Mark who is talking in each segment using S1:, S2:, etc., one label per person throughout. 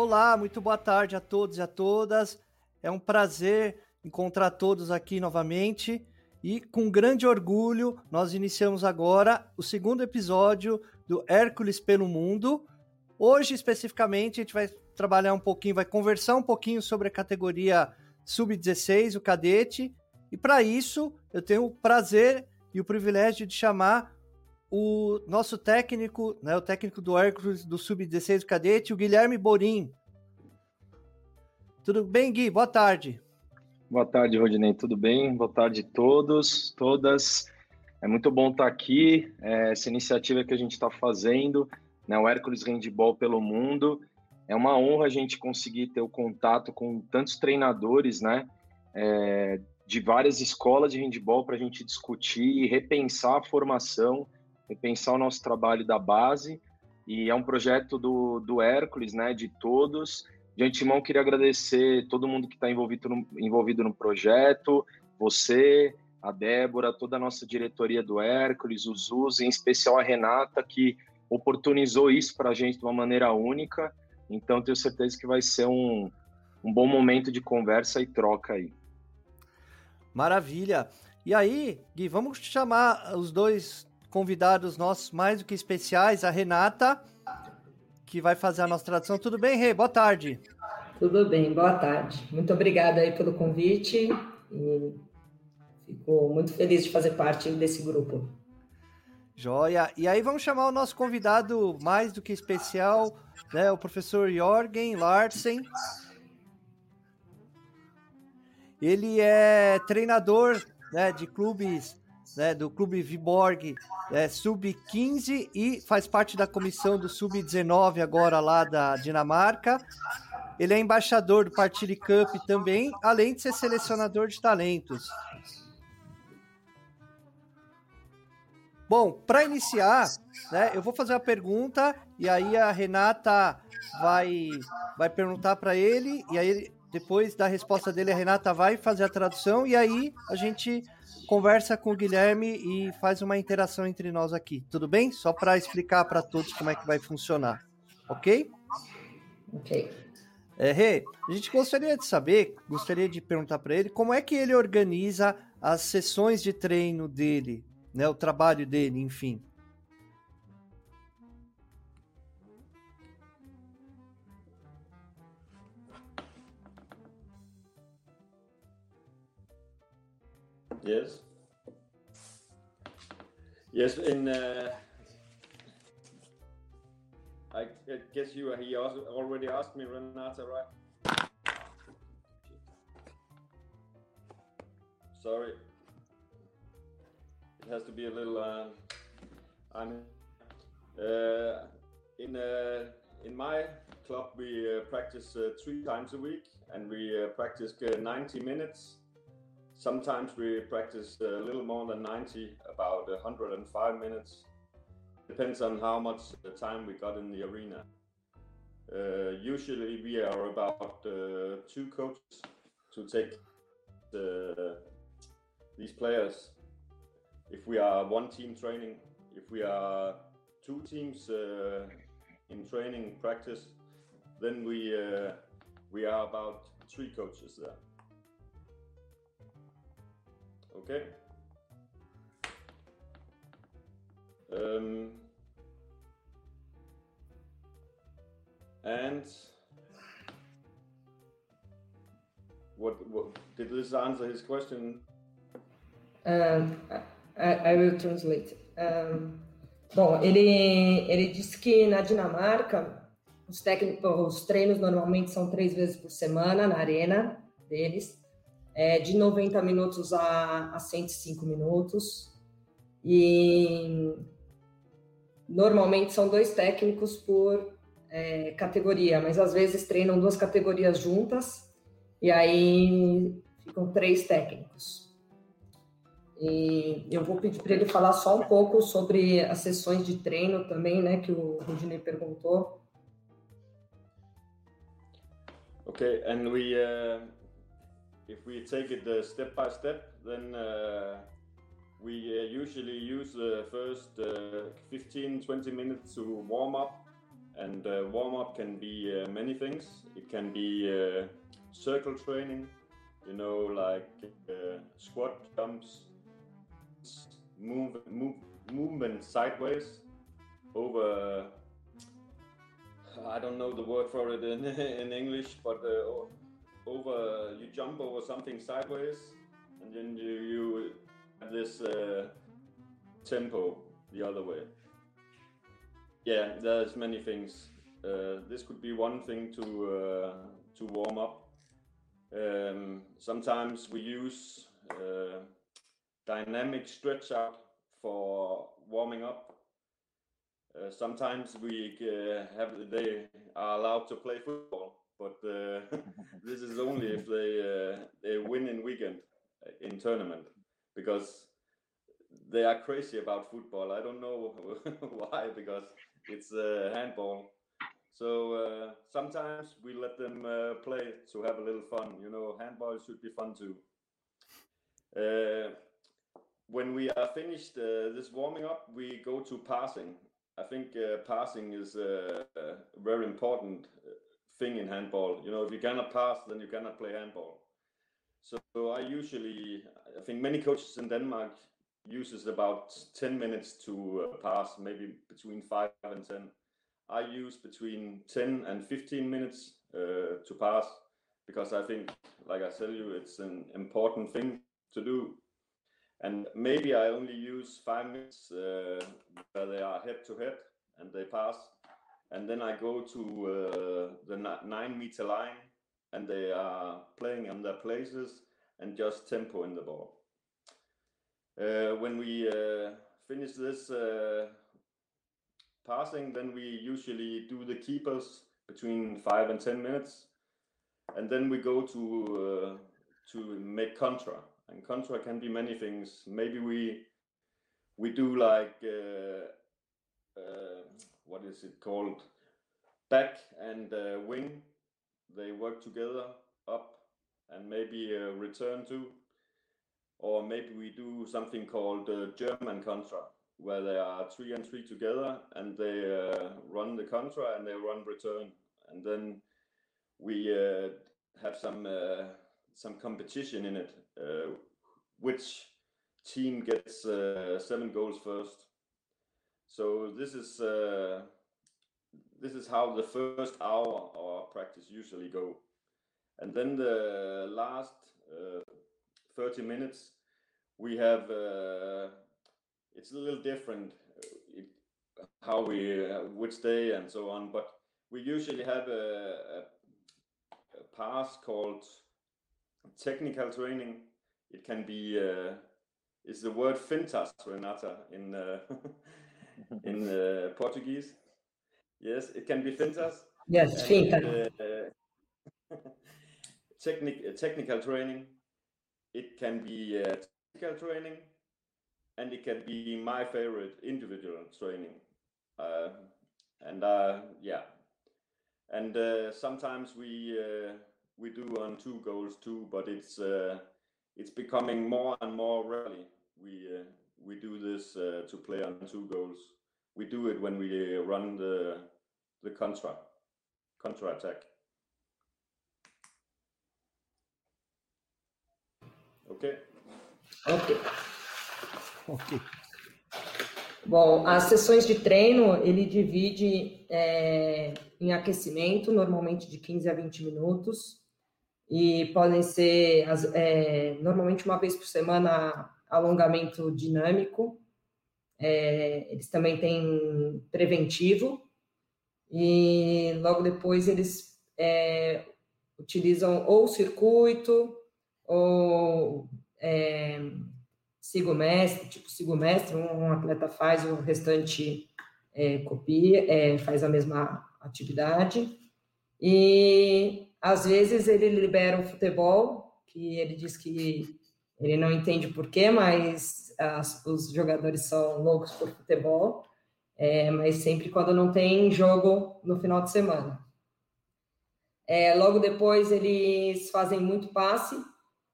S1: Olá, muito boa tarde a todos e a todas. É um prazer encontrar todos aqui novamente e com grande orgulho nós iniciamos agora o segundo episódio do Hércules pelo Mundo. Hoje especificamente a gente vai trabalhar um pouquinho, vai conversar um pouquinho sobre a categoria sub-16, o cadete. E para isso eu tenho o prazer e o privilégio de chamar o nosso técnico, né, o técnico do Hércules do Sub-16 Cadete, o Guilherme Borim. Tudo bem, Gui? Boa tarde.
S2: Boa tarde, Rodinei. Tudo bem? Boa tarde a todos, todas. É muito bom estar aqui. É, essa iniciativa que a gente está fazendo, né, o Hércules Handball pelo Mundo. É uma honra a gente conseguir ter o contato com tantos treinadores, né? É, de várias escolas de handball para a gente discutir e repensar a formação repensar o nosso trabalho da base. E é um projeto do, do Hércules, né, de todos. De antemão, queria agradecer todo mundo que está envolvido no, envolvido no projeto, você, a Débora, toda a nossa diretoria do Hércules, o Zuz, em especial a Renata, que oportunizou isso para a gente de uma maneira única. Então, tenho certeza que vai ser um, um bom momento de conversa e troca aí.
S1: Maravilha. E aí, Gui, vamos chamar os dois convidados nossos mais do que especiais, a Renata, que vai fazer a nossa tradução. Tudo bem, Rê? Boa tarde.
S3: Tudo bem, boa tarde. Muito obrigada aí pelo convite e fico muito feliz de fazer parte desse grupo.
S1: Joia. E aí vamos chamar o nosso convidado mais do que especial, né, o professor Jorgen Larsen. Ele é treinador né, de clubes né, do Clube Viborg é, Sub-15 e faz parte da comissão do Sub-19 agora lá da Dinamarca. Ele é embaixador do Partille Cup também, além de ser selecionador de talentos. Bom, para iniciar, né, eu vou fazer uma pergunta e aí a Renata vai vai perguntar para ele e aí depois da resposta dele a Renata vai fazer a tradução e aí a gente conversa com o Guilherme e faz uma interação entre nós aqui, tudo bem? Só para explicar para todos como é que vai funcionar, ok?
S3: Ok.
S1: É, Rê, a gente gostaria de saber, gostaria de perguntar para ele como é que ele organiza as sessões de treino dele, né, o trabalho dele, enfim.
S4: Yes. Yes, in uh, I guess you he also already asked me, Renata, right? Sorry. It has to be a little. Uh, I'm uh, in uh, in my club. We uh, practice uh, three times a week, and we practice uh, 90 minutes Sometimes we practice a little more than 90, about 105 minutes. Depends on how much time we got in the arena. Uh, usually we are about uh, two coaches to take the, these players. If we are one team training, if we are two teams uh, in training practice, then we uh, we are about three coaches there. Okay. Um, and what, what did this answer his question?
S3: Um, I, I will translate. Um, bom, ele, ele disse que na Dinamarca os, técnicos, os treinos normalmente são três vezes por semana na arena deles é, de 90 minutos a, a 105 minutos. E normalmente são dois técnicos por é, categoria, mas às vezes treinam duas categorias juntas e aí ficam três técnicos. E eu vou pedir para ele falar só um pouco sobre as sessões de treino também, né, que o Rudinei perguntou.
S4: Ok, and we uh, if we take it uh, step by step, then uh, we uh, usually use the first 15 20 minutes to warm up and uh, warm up can be uh, many things. It can be uh, circle training, you know, like uh, squat jumps, move, move, movement sideways over. I don't know the word for it in, in English, but uh, over you jump over something sideways, and then you you have this uh, tempo the other way. Yeah, there's many things. Uh, this could be one thing to uh, to warm up. Um, sometimes we use uh, dynamic stretch out for warming up. Uh, sometimes we uh, have they are allowed to play football, but uh, this is only if they they win in weekend in tournament because they are crazy about football. I don't know why because it's uh, handball. So uh, sometimes we let them uh, play to have a little fun. You know, handball should be fun too. Uh, when we are finished uh, this warming up, we go to passing. I think uh, passing is a very important thing in handball. You know, if you cannot pass, then you cannot play handball. So I usually, I think many coaches in Denmark uses about 10 minutes to uh, pass, maybe between 5 and 10. I use between 10 and 15 minutes uh, to pass because I think, like I tell you, it's an important thing to do. And maybe I only use five minutes uh, where they are head to head and they pass. And then I go to uh, the nine meter line and they are playing on their places and just tempo in the ball. Uh, when we uh, finish this uh, passing, then we usually do the keepers between five and ten minutes, and then we go to to make contra. And contra can be many things. Maybe we we do like uh, uh, what is it called back and uh, wing they work together up and maybe return to or maybe we do something called uh, German contra, where they are three and three together and they uh, run the contra and they run return, and then we uh, have some uh, some competition in it. Uh, which team gets uh, seven goals first? So this is this is how the first hour of practice usually go, and then the last 30 minutes, we have uh, it's a little different uh, it, how we uh, which day and so on, but we usually have a, a, a pass called technical training. It can be uh, is the word fintas Renata in uh, in uh, Portuguese. Yes, it can be fintas.
S3: Yes, fintas.
S4: Uh, technic, technical training it can be uh, technical training, and it can be my favorite individual training. Uh, and uh, yeah, and uh, sometimes we uh, we do on two goals too, but it's uh, it's becoming more and more rarely we uh, we do this uh, to play on two goals. We do it when we run the the contra contra attack. Ok.
S3: Ok.
S1: Ok.
S3: Bom, as sessões de treino ele divide é, em aquecimento, normalmente de 15 a 20 minutos, e podem ser é, normalmente uma vez por semana alongamento dinâmico. É, eles também têm preventivo, e logo depois eles é, utilizam ou circuito ou é, sigo mestre, tipo sigo mestre, um atleta faz, o restante é, copia, é, faz a mesma atividade. E às vezes ele libera o futebol, que ele diz que ele não entende porquê, mas as, os jogadores são loucos por futebol, é, mas sempre quando não tem jogo no final de semana. É, logo depois eles fazem muito passe,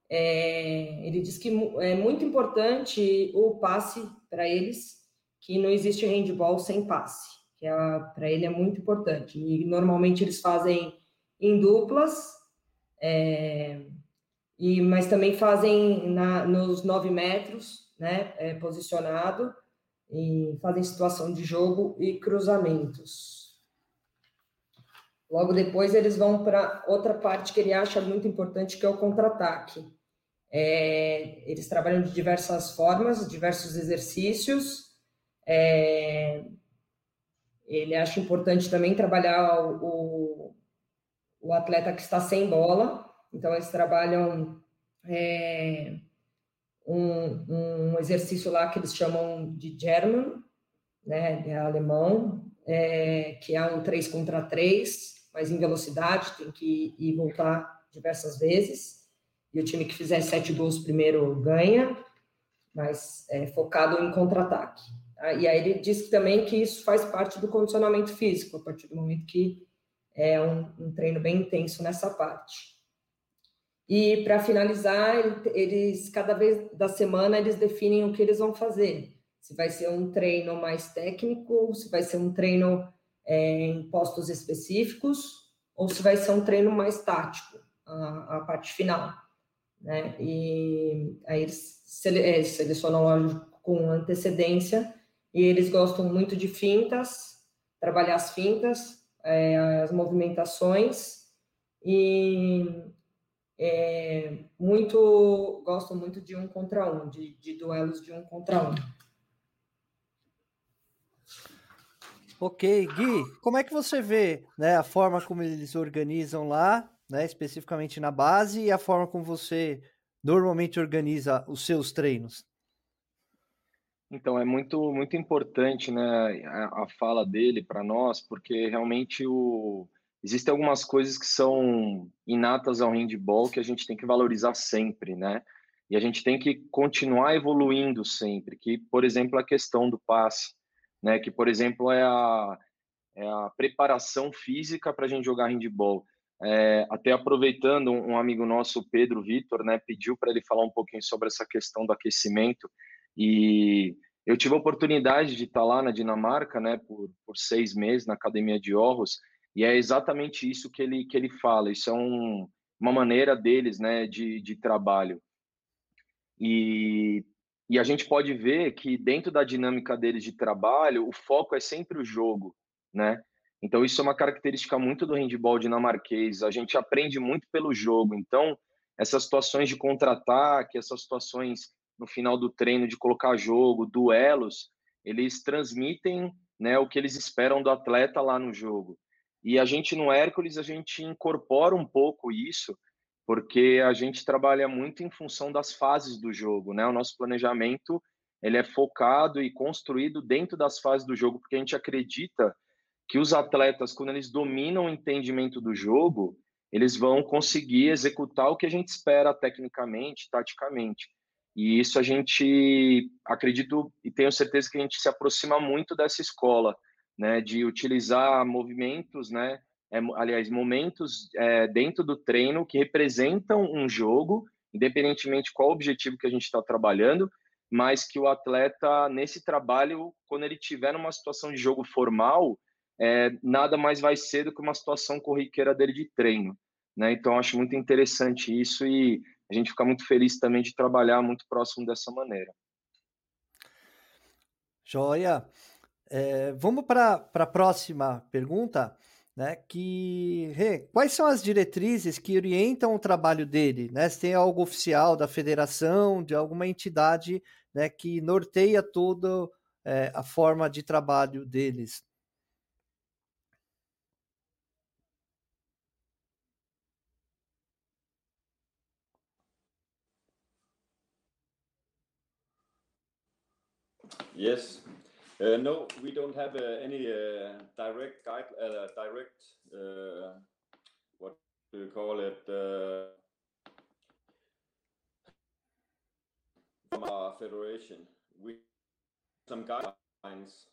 S3: é, ele diz que é muito importante o passe para eles, que não existe handball sem passe, que é, para ele é muito importante. E normalmente eles fazem em duplas, é, e, mas também fazem na, nos nove metros, né, é, posicionado, e fazem situação de jogo e cruzamentos. Logo depois eles vão para outra parte que ele acha muito importante, que é o contra-ataque. É, eles trabalham de diversas formas, diversos exercícios. É, ele acha importante também trabalhar o, o atleta que está sem bola. Então, eles trabalham é, um, um, exercício lá que eles chamam de German, né, é alemão, é, que é um 3 contra 3, mas em velocidade, tem que ir e voltar diversas vezes. E o time que fizer sete gols primeiro ganha, mas é focado em contra-ataque. Tá? E aí ele diz também que isso faz parte do condicionamento físico, a partir do momento que é um, um treino bem intenso nessa parte. E para finalizar, eles cada vez da semana eles definem o que eles vão fazer. Se vai ser um treino mais técnico, se vai ser um treino é, em postos específicos, ou se vai ser um treino mais tático, a, a parte final. Né? E aí eles é, selecionam com antecedência e eles gostam muito de fintas, trabalhar as fintas, é, as movimentações e é, muito gostam muito de um contra um, de, de duelos de um contra um.
S1: Ok, Gui, como é que você vê né, a forma como eles organizam lá, né, especificamente na base, e a forma como você normalmente organiza os seus treinos?
S2: Então, é muito, muito importante né, a, a fala dele para nós, porque realmente o, existem algumas coisas que são inatas ao handball que a gente tem que valorizar sempre, né? E a gente tem que continuar evoluindo sempre, que, por exemplo, a questão do passe, né? Que, por exemplo, é a, é a preparação física para a gente jogar handball. É, até aproveitando, um amigo nosso, Pedro Vitor, né, pediu para ele falar um pouquinho sobre essa questão do aquecimento e eu tive a oportunidade de estar lá na Dinamarca, né, por, por seis meses na academia de Aarhus, e é exatamente isso que ele que ele fala. Isso é um, uma maneira deles, né, de, de trabalho. E, e a gente pode ver que dentro da dinâmica deles de trabalho, o foco é sempre o jogo, né? Então isso é uma característica muito do handball dinamarquês. A gente aprende muito pelo jogo. Então essas situações de contra-ataque, essas situações no final do treino de colocar jogo, duelos, eles transmitem né, o que eles esperam do atleta lá no jogo. E a gente no Hércules, a gente incorpora um pouco isso, porque a gente trabalha muito em função das fases do jogo, né? O nosso planejamento, ele é focado e construído dentro das fases do jogo, porque a gente acredita que os atletas, quando eles dominam o entendimento do jogo, eles vão conseguir executar o que a gente espera tecnicamente, taticamente. E isso a gente acredito e tenho certeza que a gente se aproxima muito dessa escola, né, de utilizar movimentos, né, é, aliás, momentos é, dentro do treino que representam um jogo, independentemente qual objetivo que a gente está trabalhando, mas que o atleta nesse trabalho, quando ele tiver numa situação de jogo formal, é, nada mais vai ser do que uma situação corriqueira dele de treino, né? Então acho muito interessante isso e a gente fica muito feliz também de trabalhar muito próximo dessa maneira.
S1: Joia. É, vamos para a próxima pergunta, né? Que quais são as diretrizes que orientam o trabalho dele? Né? Se tem algo oficial da federação, de alguma entidade, né? Que norteia toda é, a forma de trabalho deles.
S4: Yes. Uh, no, we don't have uh, any uh, direct guide, uh, direct, uh, what do you call it, uh, from our federation. We some guidelines,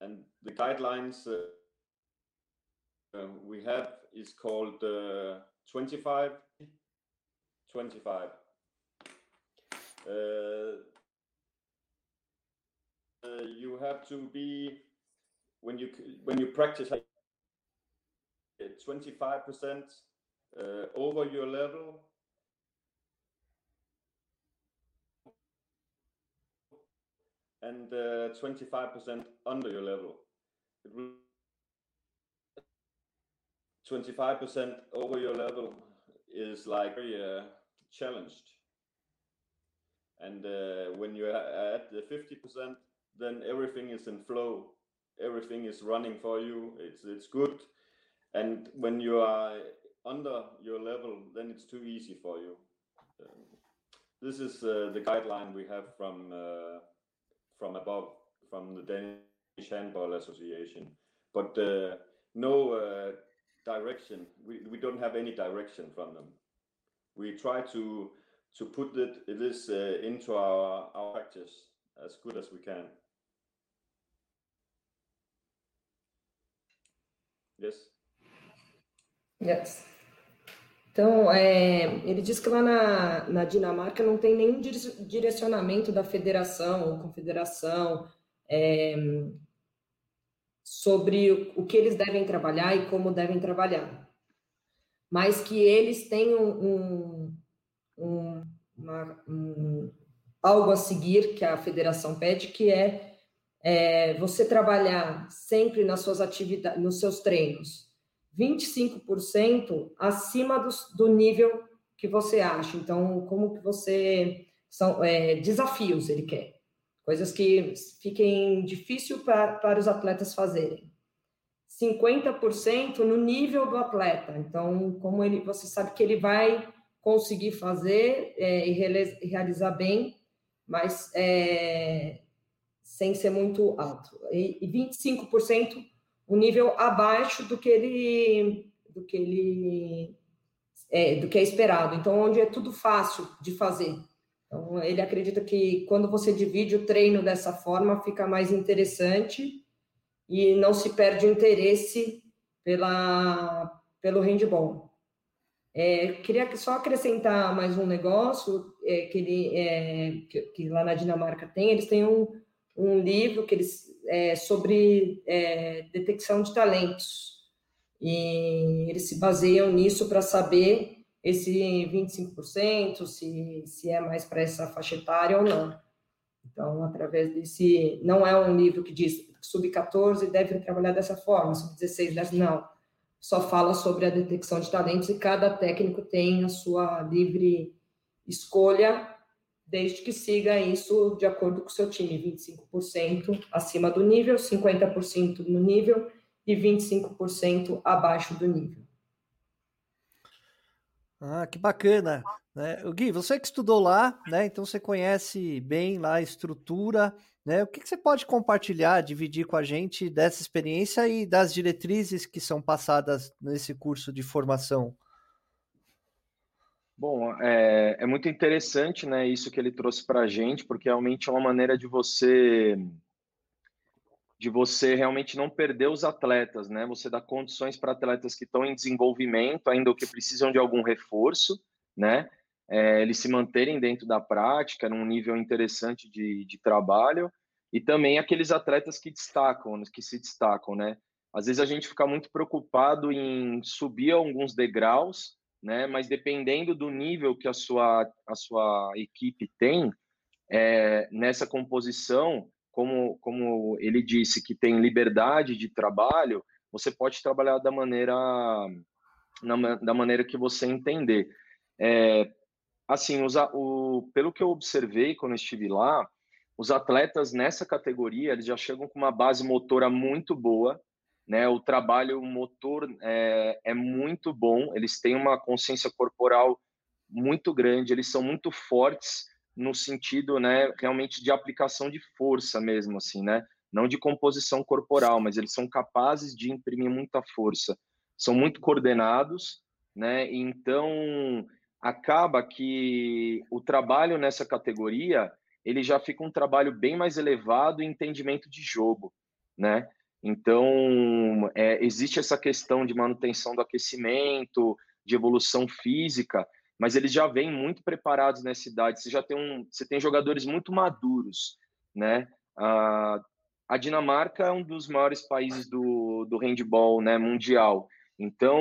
S4: and the guidelines we have is called 25, 25. Uh, you have to be when you when you practice 25 percent uh, over your level and 25% uh, under your level. 25% over your level is like very uh, challenged. And uh, when you're at the 50%, then everything is in flow. Everything is running for you. It's it's good. And when you are under your level, then it's too easy for you. Um, this is uh, the guideline we have from uh, from above, from the Danish Handball Association. But uh, no uh, direction. We, we don't have any direction from them. We try to to put it, this uh, into our, our practice as good as we can. Yes.
S3: Yes. Então, é, ele diz que lá na, na Dinamarca não tem nenhum direcionamento da federação ou confederação é, sobre o que eles devem trabalhar e como devem trabalhar. Mas que eles têm um, um, uma, um algo a seguir que a federação pede, que é, é você trabalhar sempre nas suas atividades, nos seus treinos, 25% acima do, do nível que você acha. Então, como que você são é, desafios ele quer, coisas que fiquem difícil para, para os atletas fazerem. 50% no nível do atleta. Então, como ele, você sabe que ele vai conseguir fazer é, e realizar bem, mas é, sem ser muito alto. E, e 25% um nível abaixo do que ele do que ele é, do que é esperado. Então, onde é tudo fácil de fazer. Então, ele acredita que quando você divide o treino dessa forma, fica mais interessante e não se perde o interesse pela, pelo handball. É, queria só acrescentar mais um negócio é, que, ele, é, que, que, lá na Dinamarca tem. Eles têm um, um livro que eles é, sobre é, detecção de talentos. E eles se baseiam nisso para saber esse 25%, se, se é mais para essa faixa etária ou não. Então, através desse. Não é um livro que diz sub-14 deve trabalhar dessa forma, sub-16 deve. Não. Só fala sobre a detecção de talentos e cada técnico tem a sua livre escolha desde que siga isso de acordo com o seu time, 25% acima do nível, 50% no nível e 25% abaixo do nível.
S1: Ah, que bacana. Né? O Gui, você que estudou lá, né? Então você conhece bem lá a estrutura, né? O que, que você pode compartilhar, dividir com a gente dessa experiência e das diretrizes que são passadas nesse curso de formação?
S2: Bom, é, é, muito interessante, né, isso que ele trouxe para a gente, porque realmente é uma maneira de você de você realmente não perder os atletas, né? Você dá condições para atletas que estão em desenvolvimento, ainda que precisam de algum reforço, né? É, eles se manterem dentro da prática, num nível interessante de, de trabalho, e também aqueles atletas que destacam, que se destacam, né? Às vezes a gente fica muito preocupado em subir alguns degraus, né? Mas dependendo do nível que a sua, a sua equipe tem, é, nessa composição, como, como ele disse, que tem liberdade de trabalho, você pode trabalhar da maneira, na, da maneira que você entender. É, assim, os, o, pelo que eu observei quando estive lá, os atletas nessa categoria eles já chegam com uma base motora muito boa, né? O trabalho motor é, é muito bom, eles têm uma consciência corporal muito grande, eles são muito fortes no sentido, né, realmente de aplicação de força mesmo, assim, né? Não de composição corporal, mas eles são capazes de imprimir muita força. São muito coordenados, né? Então acaba que o trabalho nessa categoria ele já fica um trabalho bem mais elevado em entendimento de jogo, né? Então, é, existe essa questão de manutenção do aquecimento, de evolução física, mas eles já vêm muito preparados nessa idade. Você já tem um, você tem jogadores muito maduros, né? Ah, a Dinamarca é um dos maiores países do, do handball né, mundial. Então,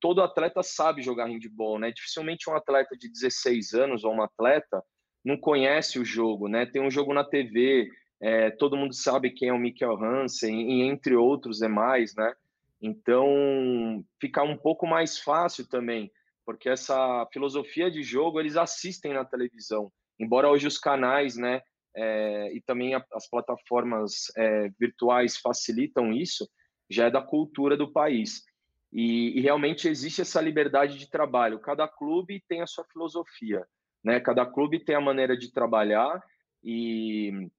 S2: todo atleta sabe jogar handball, né? Dificilmente um atleta de 16 anos ou uma atleta não conhece o jogo, né? Tem um jogo na TV, é, todo mundo sabe quem é o Mikkel Hansen, e entre outros demais, né? Então, fica um pouco mais fácil também, porque essa filosofia de jogo eles assistem na televisão. Embora hoje os canais, né, é, e também a, as plataformas é, virtuais facilitam isso, já é da cultura do país. E, e, realmente existe essa liberdade de trabalho. Cada clube tem a sua filosofia, né? Cada clube tem a maneira de trabalhar e,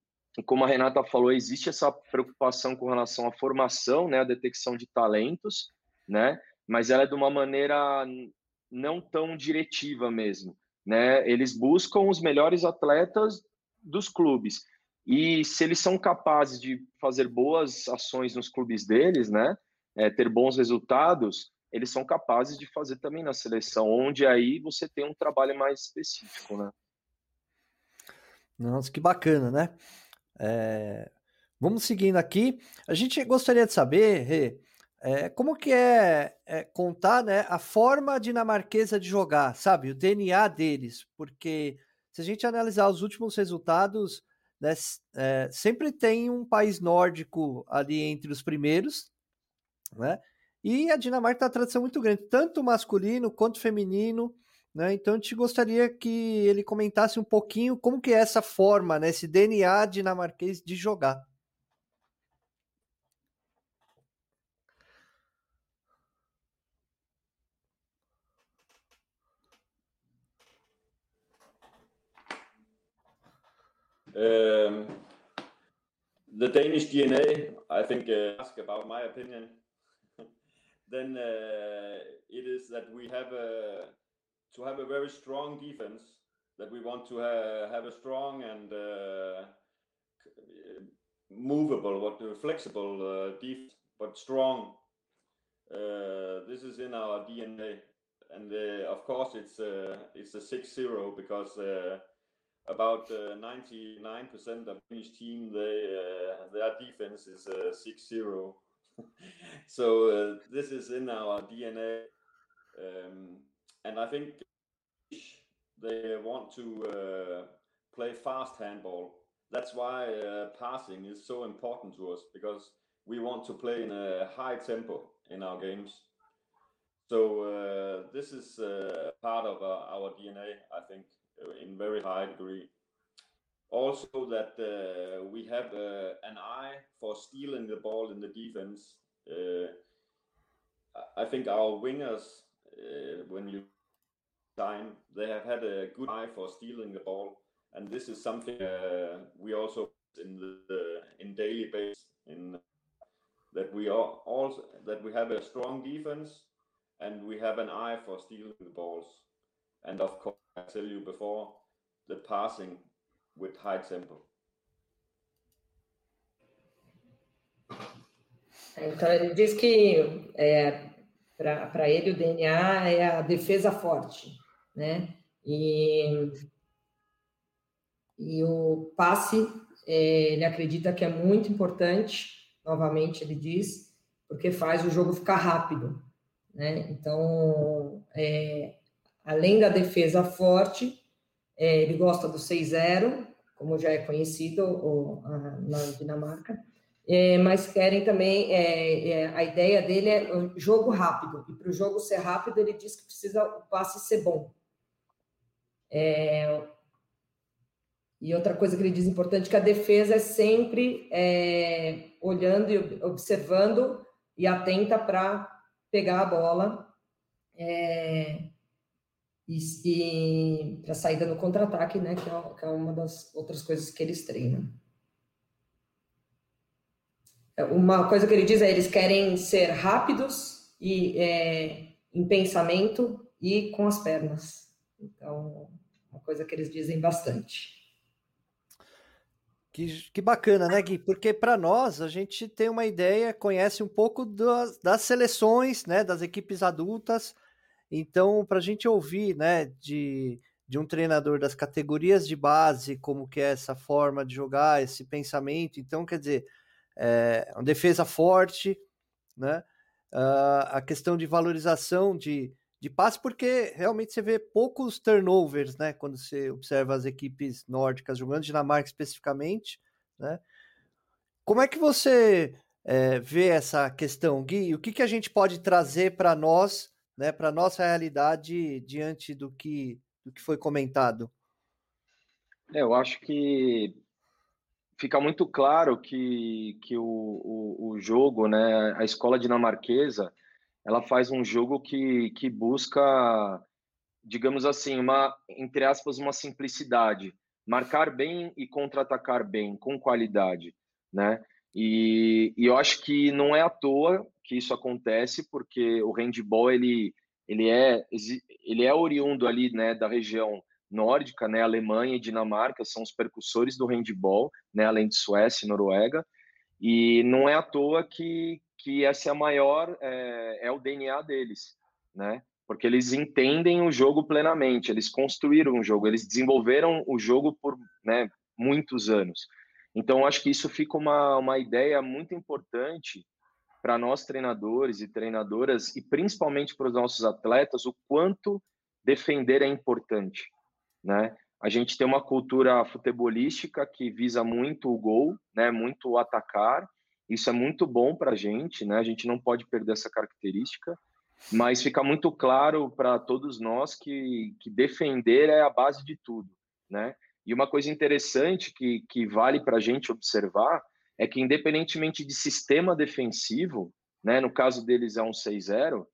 S2: como a Renata falou, existe essa preocupação com relação à formação, né? A detecção de talentos, né? Mas ela é de uma maneira não tão diretiva mesmo, né? Eles buscam os melhores atletas dos clubes e se eles são capazes de fazer boas ações nos clubes deles, né? é, ter bons resultados, eles são capazes de fazer também na seleção, onde aí você tem um trabalho mais específico, né?
S1: Nossa, que bacana, né? É... Vamos seguindo aqui. A gente gostaria de saber, Rê, é, como que é, é, contar né, a forma dinamarquesa de jogar, sabe? O DNA deles, porque se a gente analisar os últimos resultados, né, é, sempre tem um país nórdico ali entre os primeiros, né? E a Dinamarca tem uma tradição muito grande, tanto masculino quanto feminino, né? Então a gente gostaria que ele comentasse um pouquinho como que é essa forma, né? Esse DNA dinamarquês de jogar.
S4: Um, the Danish DNA, I think, uh, ask about my opinion. then uh, it is that we have a to have a very strong defense that we want to ha have a strong and uh, movable what uh, flexible uh, defense but strong. Uh, this is in our dna and uh, of course it's uh, it's a 6-0 because about 99% of each team they their defense is 6-0 so uh, this is in our DNA, um, and I think they want to uh, play fast handball. That's why uh, passing is so important to us because we want to play in a high tempo in our games. So uh, this is uh, part of uh, our DNA, I think, in very high degree also that uh, we have uh, an eye for stealing the ball in the defense. Uh, I think our wingers, uh, when you time, they have had a good eye for stealing the ball, and this is something uh, we also in the in daily base in that we are also that we have a strong defense and we have an eye for stealing the balls. And of course i tell you before the passing with high tempo.
S3: Então ele diz que é, para ele o DNA é a defesa forte, né? E, e o passe é, ele acredita que é muito importante, novamente ele diz, porque faz o jogo ficar rápido, né? Então, é, além da defesa forte, é, ele gosta do 6-0, como já é conhecido o, a, na Dinamarca, é, mas querem também, é, é, a ideia dele é jogo rápido, e para o jogo ser rápido, ele diz que precisa o passe ser bom. É, e outra coisa que ele diz importante, que a defesa é sempre é, olhando e observando e atenta para pegar a bola é, e, e para saída no contra-ataque, né, que é, que é, uma das outras coisas que eles treinam. É, uma coisa que ele diz é eles querem ser rápidos e é, em pensamento e com as pernas. Então, coisa que eles dizem bastante.
S1: Que, que bacana, né, Gui? Porque para nós a gente tem uma ideia, conhece um pouco das, das seleções, né, das equipes adultas, então, para a gente ouvir, né, de, de um treinador das categorias de base, como que é essa forma de jogar, esse pensamento, então, quer dizer, é, uma defesa forte, né? Uh, a questão de valorização de, de passe, porque realmente você vê poucos turnovers, né? Quando você observa as equipes nórdicas jogando, Dinamarca especificamente, né? Como é que você é, vê essa questão, Gui? O que, que a gente pode trazer para nós, né? Para nossa realidade diante do que, do que foi comentado?
S2: É, eu acho que fica muito claro que, que o, o, o, jogo, né, a escola dinamarquesa, ela faz um jogo que, que busca, digamos assim, uma, entre aspas, uma simplicidade. Marcar bem e contra-atacar bem, com qualidade, né? E, e eu acho que não é à toa que isso acontece, porque o handball, ele, ele, é, ele é oriundo ali, né, da região nórdica, né, Alemanha e Dinamarca são os percussores do handball, né, além de Suécia e Noruega, e não é à toa que, que essa é a maior, é, é o DNA deles, né, porque eles entendem o jogo plenamente, eles construíram o jogo, eles desenvolveram o jogo por né, muitos anos. Então, acho que isso fica uma, uma ideia muito importante para nós treinadores e treinadoras, e principalmente para os nossos atletas, o quanto defender é importante né? A gente tem uma cultura futebolística que visa muito o gol, né? Muito o atacar. Isso é muito bom para a gente, né? A gente não pode perder essa característica, mas fica muito claro para todos nós que, que defender é a base de tudo, né? E uma coisa interessante que, que vale para a gente observar é que, independentemente de sistema defensivo, né, no caso deles é um 6-0,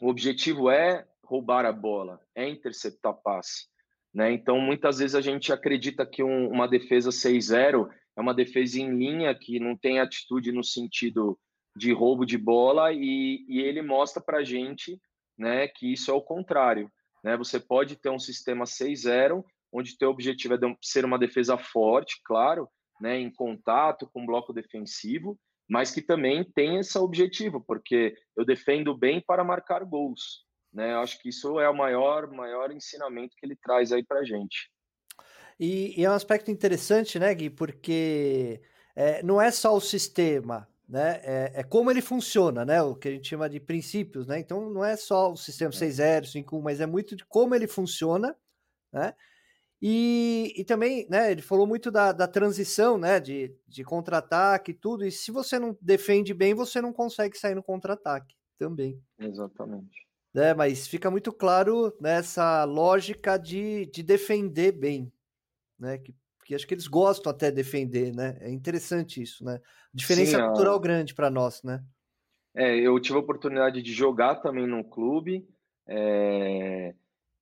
S2: o objetivo é roubar a bola, é interceptar passe. Né? Então, muitas vezes a gente acredita que um, uma defesa 6-0 é uma defesa em linha que não tem atitude no sentido de roubo de bola e, e ele mostra para a gente né, que isso é o contrário. Né? Você pode ter um sistema 6-0, onde teu objetivo é ser uma defesa forte, claro, né, em contato com bloco defensivo, mas que também tem esse objetivo, porque eu defendo bem para marcar gols. Né? Eu acho que isso é o maior, maior ensinamento que ele traz aí para gente.
S1: E, e, é um aspecto interessante, né, Gui? Porque é, não é só o sistema, né? É, é, como ele funciona, né? O que a gente chama de princípios, né? Então não é só o sistema 6.0, 5.1, mas é muito de como ele funciona, né? E, e também, né, ele falou muito da, da transição, né, de, de contra-ataque e tudo, e se você não defende bem, você não consegue sair no contra-ataque também.
S2: Exatamente
S1: né? Mas fica muito claro nessa lógica de, de defender bem, né? Que, que acho que eles gostam até de defender, né? É interessante isso, né? Diferença Sim, cultural a... grande para nós, né?
S2: É, eu tive a oportunidade de jogar também num clube é...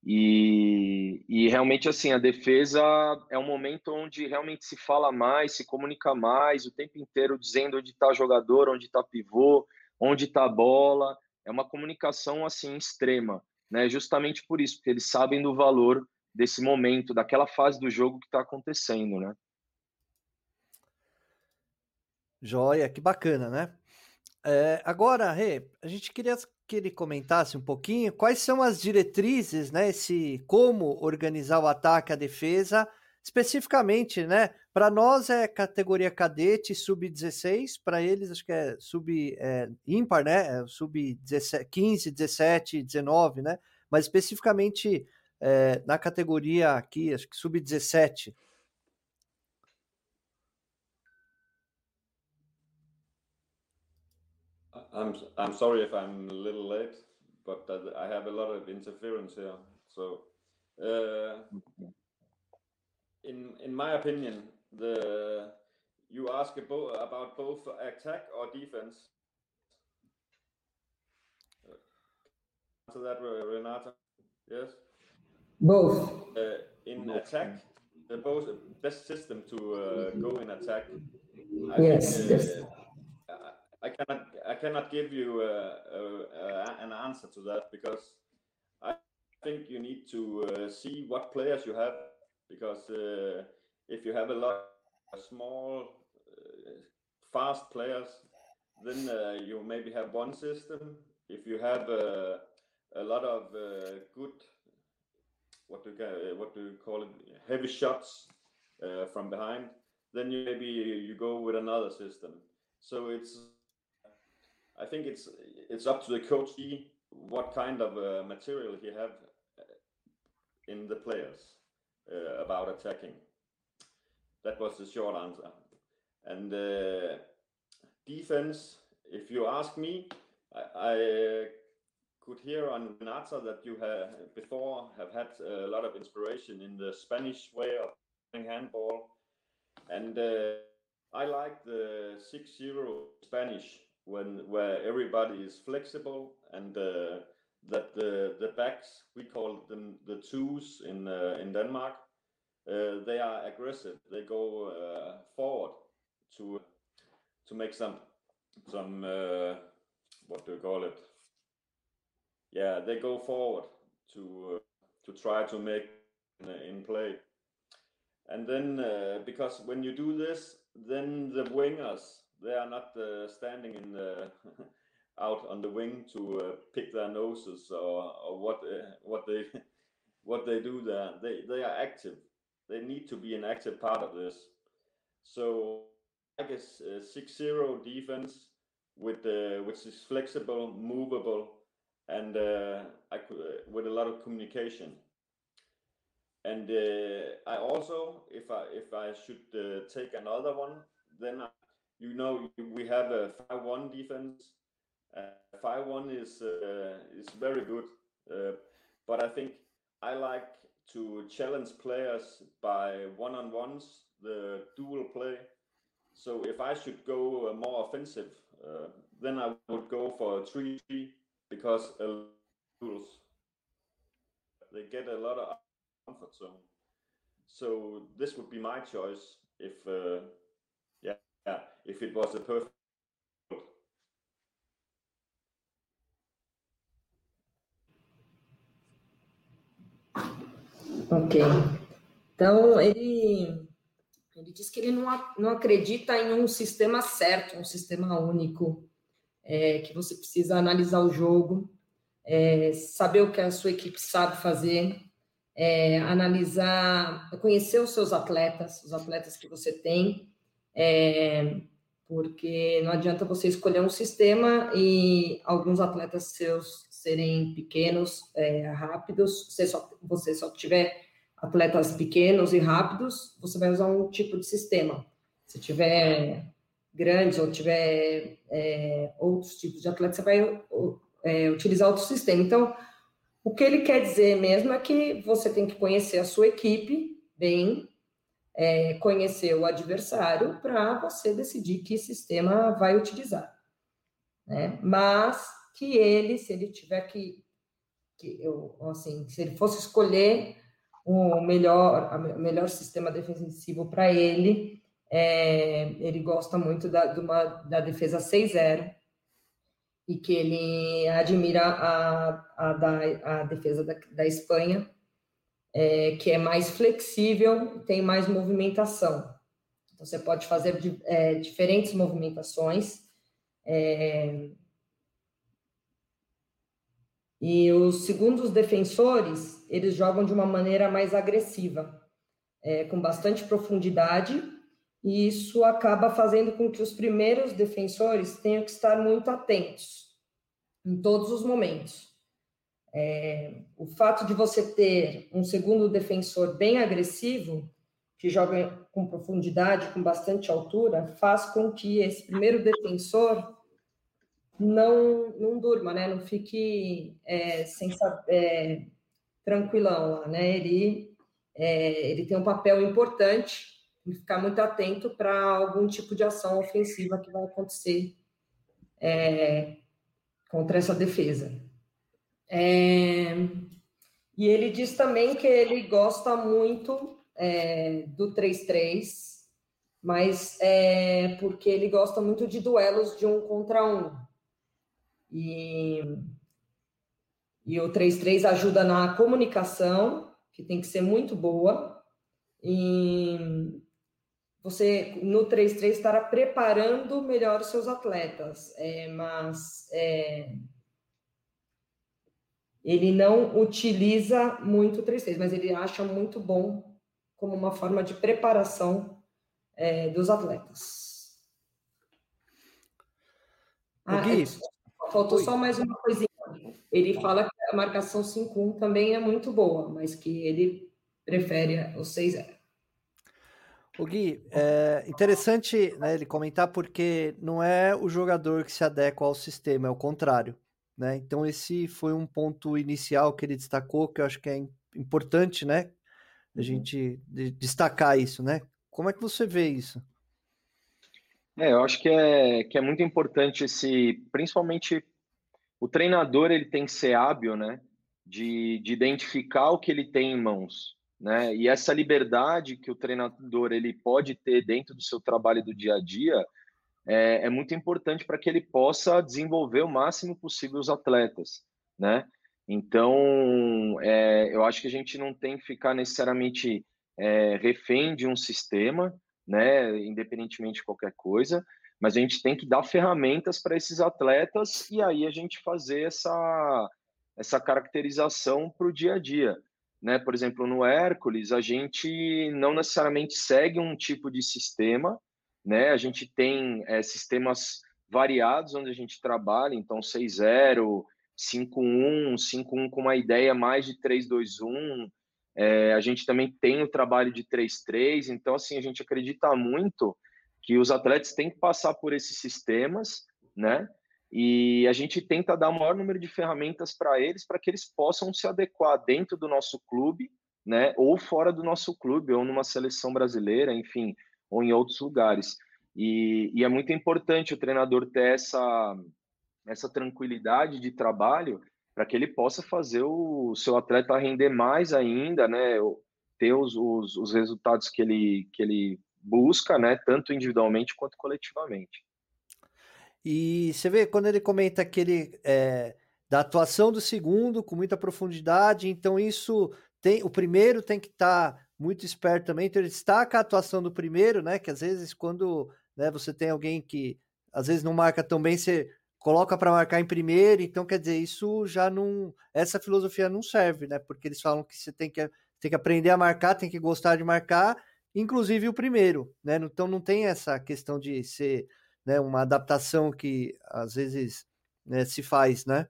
S2: e, e realmente assim a defesa é um momento onde realmente se fala mais, se comunica mais o tempo inteiro dizendo onde está jogador, onde está pivô, onde está a bola é uma comunicação assim extrema, né? Justamente por isso, porque eles sabem do valor desse momento, daquela fase do jogo que está acontecendo, né?
S1: Joia, que bacana, né? É, agora, Rê, a gente queria que ele comentasse um pouquinho quais são as diretrizes, né? Esse como organizar o ataque, a defesa especificamente, né? Para nós é categoria cadete sub-16, para eles acho que é sub é, né? É sub 15, 17, 19, né? Mas especificamente é, na categoria aqui, acho que sub-17.
S4: I'm I'm sorry if I'm a little late, but I have a lot of interference here. So, uh, in in my opinion, the you ask about both attack or defense. Answer that, Renata. Yes.
S3: Both.
S4: Uh, in both. attack, the both best system to uh, go in attack.
S3: I yes. Think, yes.
S4: I cannot I cannot give you uh, an answer to that because I think you need to uh, see what players you have because uh, if you have a lot of small, uh, fast players, then uh, you maybe have one system. If you have a lot of good, what do you, what do you call it, heavy shots from behind, then you maybe you go with another system. So it's, I think it's it's up to the coach what kind of uh, material he have in the players uh, about attacking. That was the short answer. And uh, defense, if you ask me, I, I could hear on Renata that you have before have had a lot of inspiration in the Spanish way of playing handball, and uh, I like the 6-0 Spanish when where everybody is flexible and uh, that the the backs we call them the twos in uh, in Denmark uh, they are aggressive. They go uh, forward to to make some some uh, what do you call it yeah they go forward to uh, to try to make in, in play and then because when you do this then the wingers they are not standing in the out on the wing to uh, pick their noses or, or what uh, what they what they do there. They they are active. They need to be an active part of this. So I guess uh, six zero defense with uh, which is flexible, movable, and uh, I could, uh, with a lot of communication. And I also, if I if I should take another one, then I, you know we have a five one defense uh, five one is uh, is very good, uh, but I think I like to challenge players by one on ones, the dual play. So if I should go more offensive, then I would go for a three because duels they get a lot of comfort zone. So this would be my choice if uh, yeah, yeah if it was a perfect
S3: Ok. Então, ele, ele diz que ele não, não acredita em um sistema certo, um sistema único, é, que você precisa analisar o jogo, é, saber o que a sua equipe sabe fazer, é, analisar, conhecer os seus atletas, os atletas que você tem, é, porque não adianta você escolher um sistema e alguns atletas seus serem pequenos, é, rápidos, você só, você só tiver atletas pequenos e rápidos, você vai usar um tipo de sistema. Se tiver grandes ou tiver é, outros tipos de atletas, você vai é, utilizar outro sistema. Então, o que ele quer dizer mesmo é que você tem que conhecer a sua equipe bem, é, conhecer o adversário para você decidir que sistema vai utilizar. Né? Mas que ele, se ele tiver que, que eu, assim, se ele fosse escolher o melhor, o melhor sistema defensivo para ele, é, ele gosta muito da, de uma, da defesa 6-0 e que ele admira a, a, da, a defesa da, da Espanha, é, que é mais flexível tem mais movimentação. Então, você pode fazer é, diferentes movimentações. É, e os segundos defensores, eles jogam de uma maneira mais agressiva, é, com bastante profundidade, e isso acaba fazendo com que os primeiros defensores tenham que estar muito atentos em todos os momentos. É, o fato de você ter um segundo defensor bem agressivo, que joga com profundidade, com bastante altura, faz com que esse primeiro defensor não, não durma, né? Não fique é, sem é, tranquilão lá, né? Ele, é, ele tem um papel importante em ficar muito atento para algum tipo de ação ofensiva que vai acontecer é, contra essa defesa. É, e ele diz também que ele gosta muito é, do 3-3, mas é porque ele gosta muito de duelos de um contra um. E, e o 3.3 ajuda na comunicação, que tem que ser muito boa. E você, no 3.3, estará preparando melhor os seus atletas. É, mas é, ele não utiliza muito o 3.3, mas ele acha muito bom como uma forma de preparação é, dos atletas. Ah, Gui, faltou Oi. só mais uma coisinha. Ele fala que a marcação 5-1 também é muito boa, mas que ele prefere o 6-0.
S1: O Gui, é interessante né, ele comentar porque não é o jogador que se adequa ao sistema, é o contrário. Né? Então, esse foi um ponto inicial que ele destacou, que eu acho que é importante, né? A uhum. gente destacar isso, né? Como é que você vê isso?
S2: É, eu acho que é, que é muito importante esse, principalmente o treinador, ele tem que ser hábil, né? De, de identificar o que ele tem em mãos, né? E essa liberdade que o treinador ele pode ter dentro do seu trabalho do dia a dia é, é muito importante para que ele possa desenvolver o máximo possível os atletas, né? Então, é, eu acho que a gente não tem que ficar necessariamente é, refém de um sistema, né, independentemente de qualquer coisa, mas a gente tem que dar ferramentas para esses atletas e aí a gente fazer essa, essa caracterização para o dia a dia. Né? Por exemplo, no Hércules, a gente não necessariamente segue um tipo de sistema, né? a gente tem é, sistemas variados onde a gente trabalha, então 6.0, 5.1, 5.1 com uma ideia mais de 3.2.1, é, a gente também tem o trabalho de 3-3, então assim a gente acredita muito que os atletas têm que passar por esses sistemas, né? E a gente tenta dar o maior número de ferramentas para eles, para que eles possam se adequar dentro do nosso clube, né? Ou fora do nosso clube, ou numa seleção brasileira, enfim, ou em outros lugares. E, e é muito importante o treinador ter essa, essa tranquilidade de trabalho para que ele possa fazer o seu atleta render mais ainda, né? Ter os, os, os resultados que ele, que ele busca, né? Tanto individualmente quanto coletivamente.
S1: E você vê quando ele comenta que ele é, da atuação do segundo com muita profundidade, então isso tem o primeiro tem que estar tá muito esperto também, então ele destaca a atuação do primeiro, né? Que às vezes quando né, você tem alguém que às vezes não marca tão bem, você coloca para marcar em primeiro, então quer dizer, isso já não. Essa filosofia não serve, né? Porque eles falam que você tem que, tem que aprender a marcar, tem que gostar de marcar, inclusive o primeiro, né? Então não tem essa questão de ser né, uma adaptação que às vezes né, se faz, né?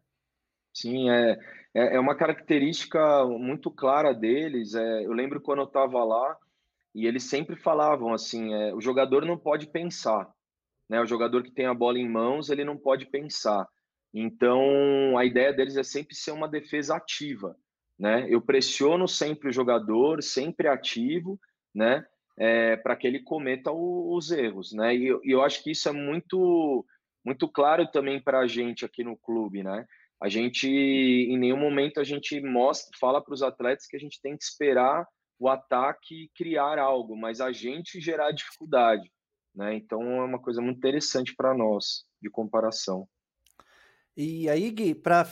S2: Sim, é, é, é uma característica muito clara deles. É, eu lembro quando eu estava lá e eles sempre falavam assim: é, o jogador não pode pensar, né? O jogador que tem a bola em mãos, ele não pode pensar. Então, a ideia deles é sempre ser uma defesa ativa, né? Eu pressiono sempre o jogador, sempre ativo, né? É, para que ele cometa o, os erros, né? E, e, eu acho que isso é muito, muito claro também para a gente aqui no clube, né? A gente, em nenhum momento, a gente mostra, fala para os atletas que a gente tem que esperar o ataque criar algo, mas a gente gerar dificuldade. Né? Então é uma coisa muito interessante para nós de comparação.
S1: E aí, Gui, para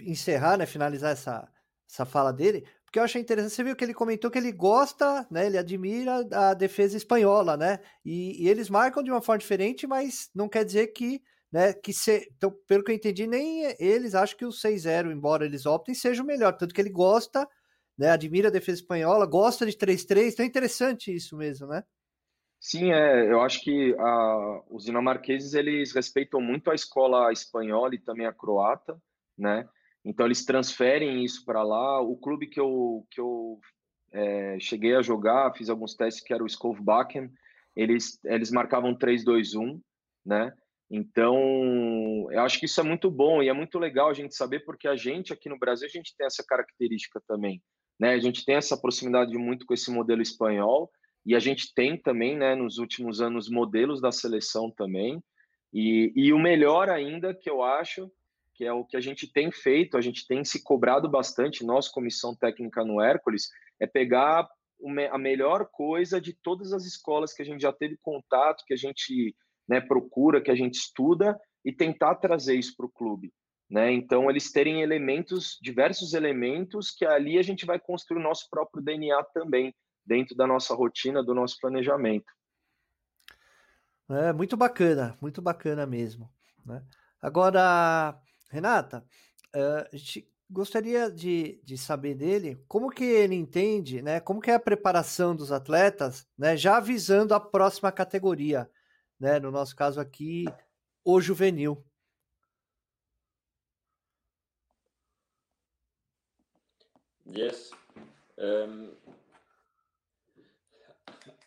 S1: encerrar, né, finalizar essa, essa fala dele, porque eu achei interessante, você viu que ele comentou que ele gosta, né, ele admira a defesa espanhola, né, e, e eles marcam de uma forma diferente, mas não quer dizer que, né, que se, então, pelo que eu entendi, nem eles acham que o 6-0, embora eles optem, seja o melhor, tanto que ele gosta, né, admira a defesa espanhola, gosta de 3-3, então é interessante isso mesmo, né?
S2: Sim, é, eu acho que a, os dinamarqueses eles respeitam muito a escola espanhola e também a croata, né? Então eles transferem isso para lá. O clube que eu que eu é, cheguei a jogar, fiz alguns testes que era o Skovbakken, eles eles marcavam 3-2-1, né? Então, eu acho que isso é muito bom e é muito legal a gente saber porque a gente aqui no Brasil a gente tem essa característica também, né? A gente tem essa proximidade muito com esse modelo espanhol e a gente tem também, né, nos últimos anos, modelos da seleção também. E, e o melhor ainda que eu acho, que é o que a gente tem feito, a gente tem se cobrado bastante, nós, comissão técnica no Hércules, é pegar a melhor coisa de todas as escolas que a gente já teve contato, que a gente né, procura, que a gente estuda e tentar trazer isso para o clube. Né? Então, eles terem elementos, diversos elementos, que ali a gente vai construir o nosso próprio DNA também, dentro da nossa rotina, do nosso planejamento.
S1: É muito bacana, muito bacana mesmo. Né? Agora, Renata, a gente gostaria de, de saber dele como que ele entende, né? Como que é a preparação dos atletas, né? Já visando a próxima categoria, né? No nosso caso aqui, o juvenil.
S4: Yes. Um,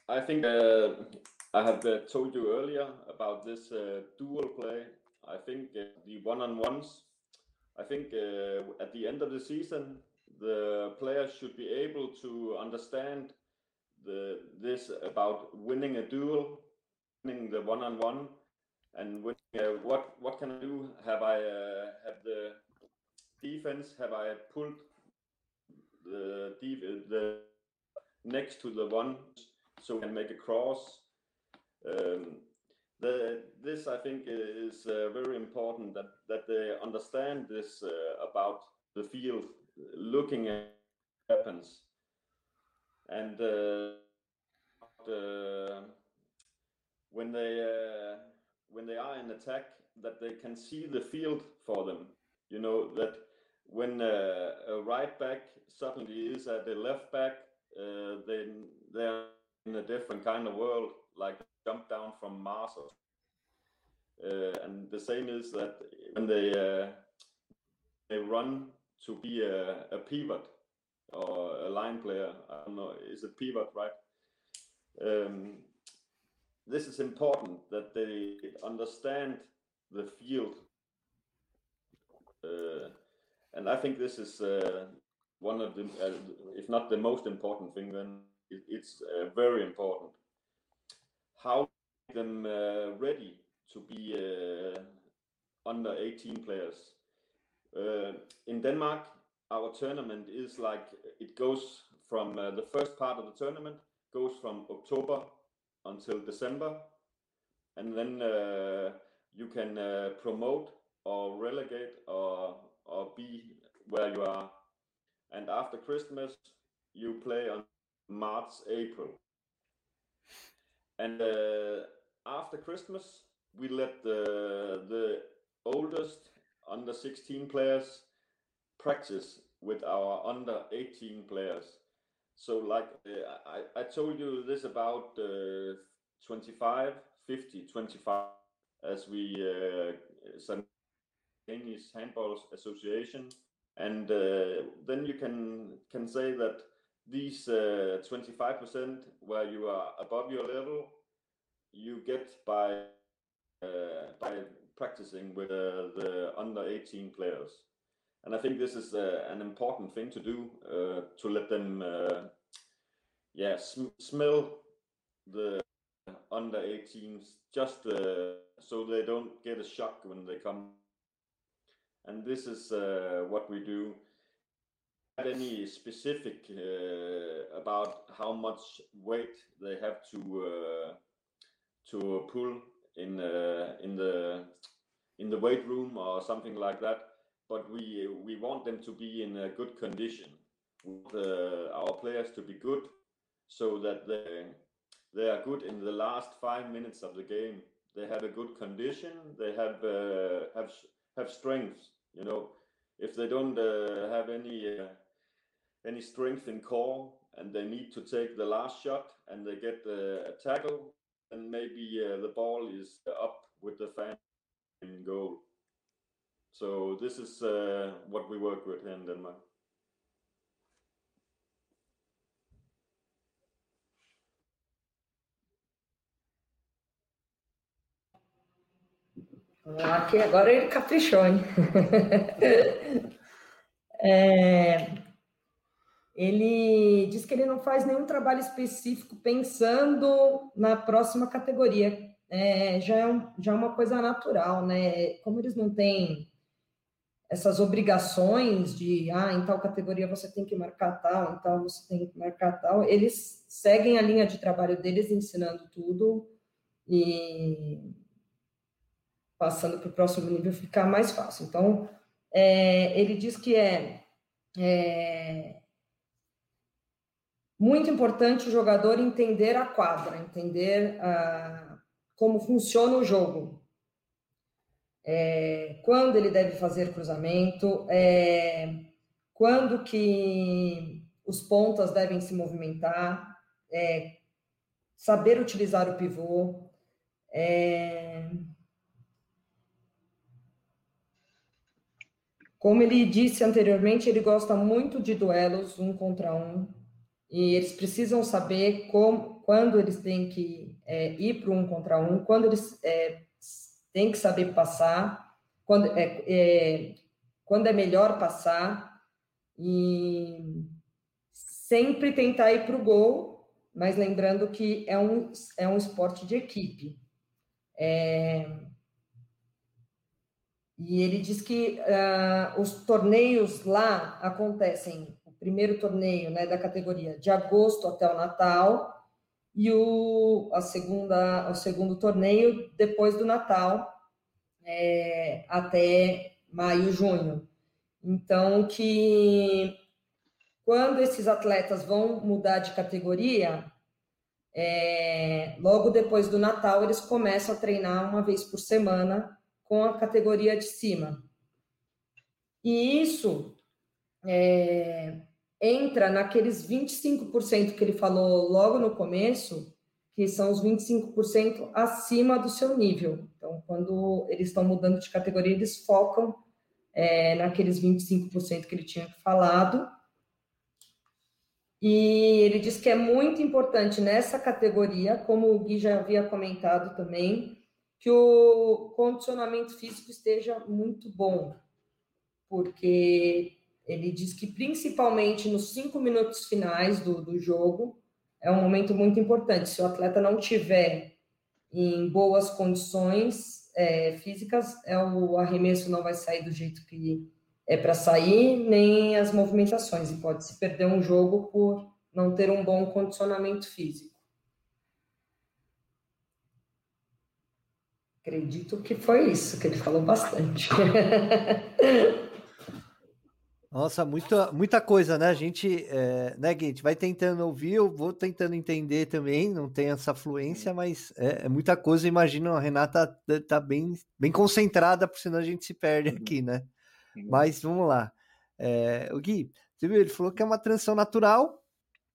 S4: I think uh, I have uh, told you earlier about this uh, dual play I think uh, the one-on-ones. I think uh, at the end of the season, the players should be able to understand the this about winning a duel, winning the one-on-one, and uh, what what can I do? Have I have the defense? Have I pulled the the next to the one so we can make a cross? Um, the, this I think is uh, very important that that they understand this uh, about the field, looking at weapons, and uh, when they uh, when they are in attack, that they can see the field for them. You know that when uh, a right back suddenly is at the left back, uh, then they're in a different kind of world, like jump down from Mars. Uh, and the same is that when they uh, they run to be a, a, pivot or a line player, I don't know, is a pivot, right? Um, this is important that they understand the field. Uh, and I think this is uh, one of the, uh, if not the most important thing, then it, it's uh, very important. How them uh, ready to be uh, under 18 players. Uh, in Denmark, our tournament is like it goes from the first part of the tournament goes from October until December, and then you can promote or relegate or or be where you are. And after Christmas, you play on March, April. And uh, after Christmas, we let the the oldest under 16 players practice with our under 18 players. So, like uh, I, I told you this about uh, 25, 50, 25, as we uh, Danish Handball Association, and uh, then you can can say that these 25% uh, where you are above your level, you get by uh, by practicing with uh, the under 18 players. And I think this is uh, an important thing to do uh, to let them, yeah, sm smell the under 18s just so they don't get a shock when they come and this is uh, what we do. Any specific uh, about how much weight they have to uh, pull in in the weight room or something like that? But we we want them to be in a good condition. The, our players to be good, so that they are good in the last five minutes of the game. They have a good condition. They have uh, strength you know, if they don't uh, have any uh, any strength in core and they need to take the last shot and they get a tackle, and maybe uh, the ball is up with the fan in goal. So this is uh, what we work with in Denmark.
S3: Aqui agora ele caprichou, hein? é, ele diz que ele não faz nenhum trabalho específico pensando na próxima categoria. É, já, é um, já é uma coisa natural, né? Como eles não têm essas obrigações de, ah, em tal categoria você tem que marcar tal, então você tem que marcar tal, eles seguem a linha de trabalho deles ensinando tudo e passando para o próximo nível ficar mais fácil. Então, é, ele diz que é, é, muito importante o jogador entender a quadra, entender a, como funciona o jogo. É, quando ele deve fazer cruzamento, é, quando que os pontas devem se movimentar, é, saber utilizar o pivô, é, como ele disse anteriormente, ele gosta muito de duelos um contra um, e eles precisam saber como, quando eles têm que é, ir para um contra um, quando eles é, têm que saber passar, quando é, é, quando é melhor passar, e sempre tentar ir para o gol, mas lembrando que é um, é um esporte de equipe. É, e ele diz que uh, os torneios lá acontecem, primeiro torneio né, da categoria de agosto até o Natal, e o, a segunda, o segundo torneio depois do Natal, é, até maio, junho. Então, que quando esses atletas vão mudar de categoria, é, logo depois do Natal, eles começam a treinar uma vez por semana com a categoria de cima. E isso é, entra naqueles 25% que ele falou logo no começo, que são os 25% acima do seu nível. Então, quando eles estão mudando de categoria, eles focam é, naqueles 25% que ele tinha falado. E ele diz que é muito importante nessa categoria, como o Gui já havia comentado também, que o condicionamento físico esteja muito bom, porque ele diz que principalmente nos cinco minutos finais do, do jogo é um momento muito importante. Se o atleta não tiver em boas condições é, físicas, é o arremesso não vai sair do jeito que é para sair, nem as movimentações, e pode se perder um jogo por não ter um bom condicionamento físico. Acredito que foi isso, que ele falou bastante.
S1: Nossa, muita, muita coisa, né? A gente, é, né, Gate, vai tentando ouvir, eu vou tentando entender também, não tem essa fluência, mas é, é muita coisa. Imagino a Renata tá, tá bem, bem concentrada, porque senão a gente se perde uhum. aqui, né? Uhum. Mas vamos lá. É, o Gui, você viu, ele falou que é uma transição natural,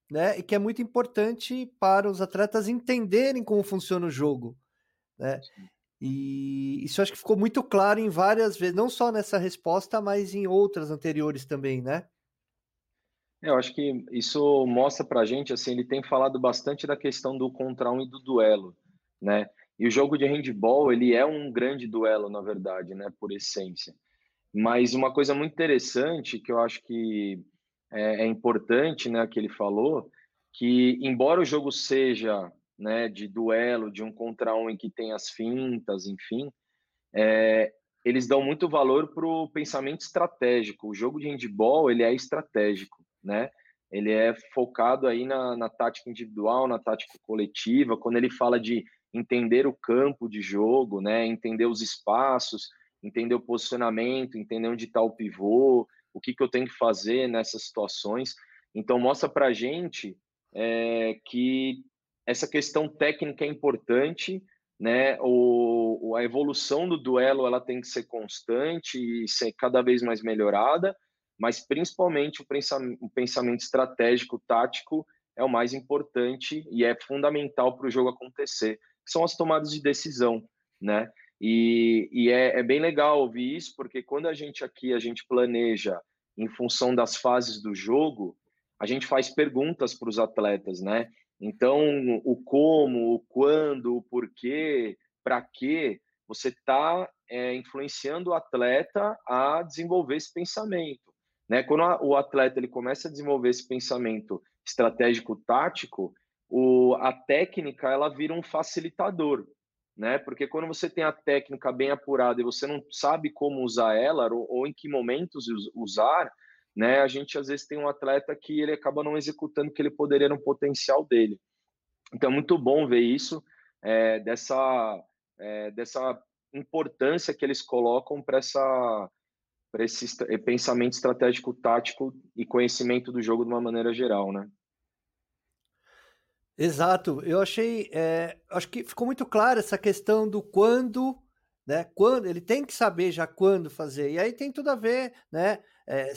S1: né? E que é muito importante para os atletas entenderem como funciona o jogo, né? E isso acho que ficou muito claro em várias vezes, não só nessa resposta, mas em outras anteriores também, né?
S2: É, eu acho que isso mostra pra gente, assim, ele tem falado bastante da questão do contra um e do duelo, né? E o jogo de handball, ele é um grande duelo, na verdade, né, por essência. Mas uma coisa muito interessante que eu acho que é, é importante, né, que ele falou, que embora o jogo seja né, de duelo, de um contra um em que tem as fintas, enfim, é, eles dão muito valor para o pensamento estratégico. O jogo de handball ele é estratégico, né? Ele é focado aí na, na tática individual, na tática coletiva. Quando ele fala de entender o campo de jogo, né, entender os espaços, entender o posicionamento, entender onde está o pivô, o que, que eu tenho que fazer nessas situações. Então mostra para gente é, que essa questão técnica é importante, né? O, a evolução do duelo ela tem que ser constante e ser cada vez mais melhorada, mas principalmente o pensamento, o pensamento estratégico, tático é o mais importante e é fundamental para o jogo acontecer. São as tomadas de decisão, né? E, e é, é, bem legal ouvir isso, porque quando a gente aqui a gente planeja em função das fases do jogo, a gente faz perguntas para os atletas, né? Então, o como, o quando, o porquê, para quê, você está é, influenciando o atleta a desenvolver esse pensamento. Né? Quando a, o atleta ele começa a desenvolver esse pensamento estratégico-tático, a técnica ela vira um facilitador. Né? Porque quando você tem a técnica bem apurada e você não sabe como usar ela ou, ou em que momentos usar, né? A gente às vezes tem um atleta que ele acaba não executando o que ele poderia no potencial dele. Então é muito bom ver isso é, dessa é, dessa importância que eles colocam para essa para esse pensamento estratégico tático e conhecimento do jogo de uma maneira geral, né?
S1: Exato, eu achei, é, acho que ficou muito claro essa questão do quando, né? Quando ele tem que saber já quando fazer, e aí tem tudo a ver, né? É,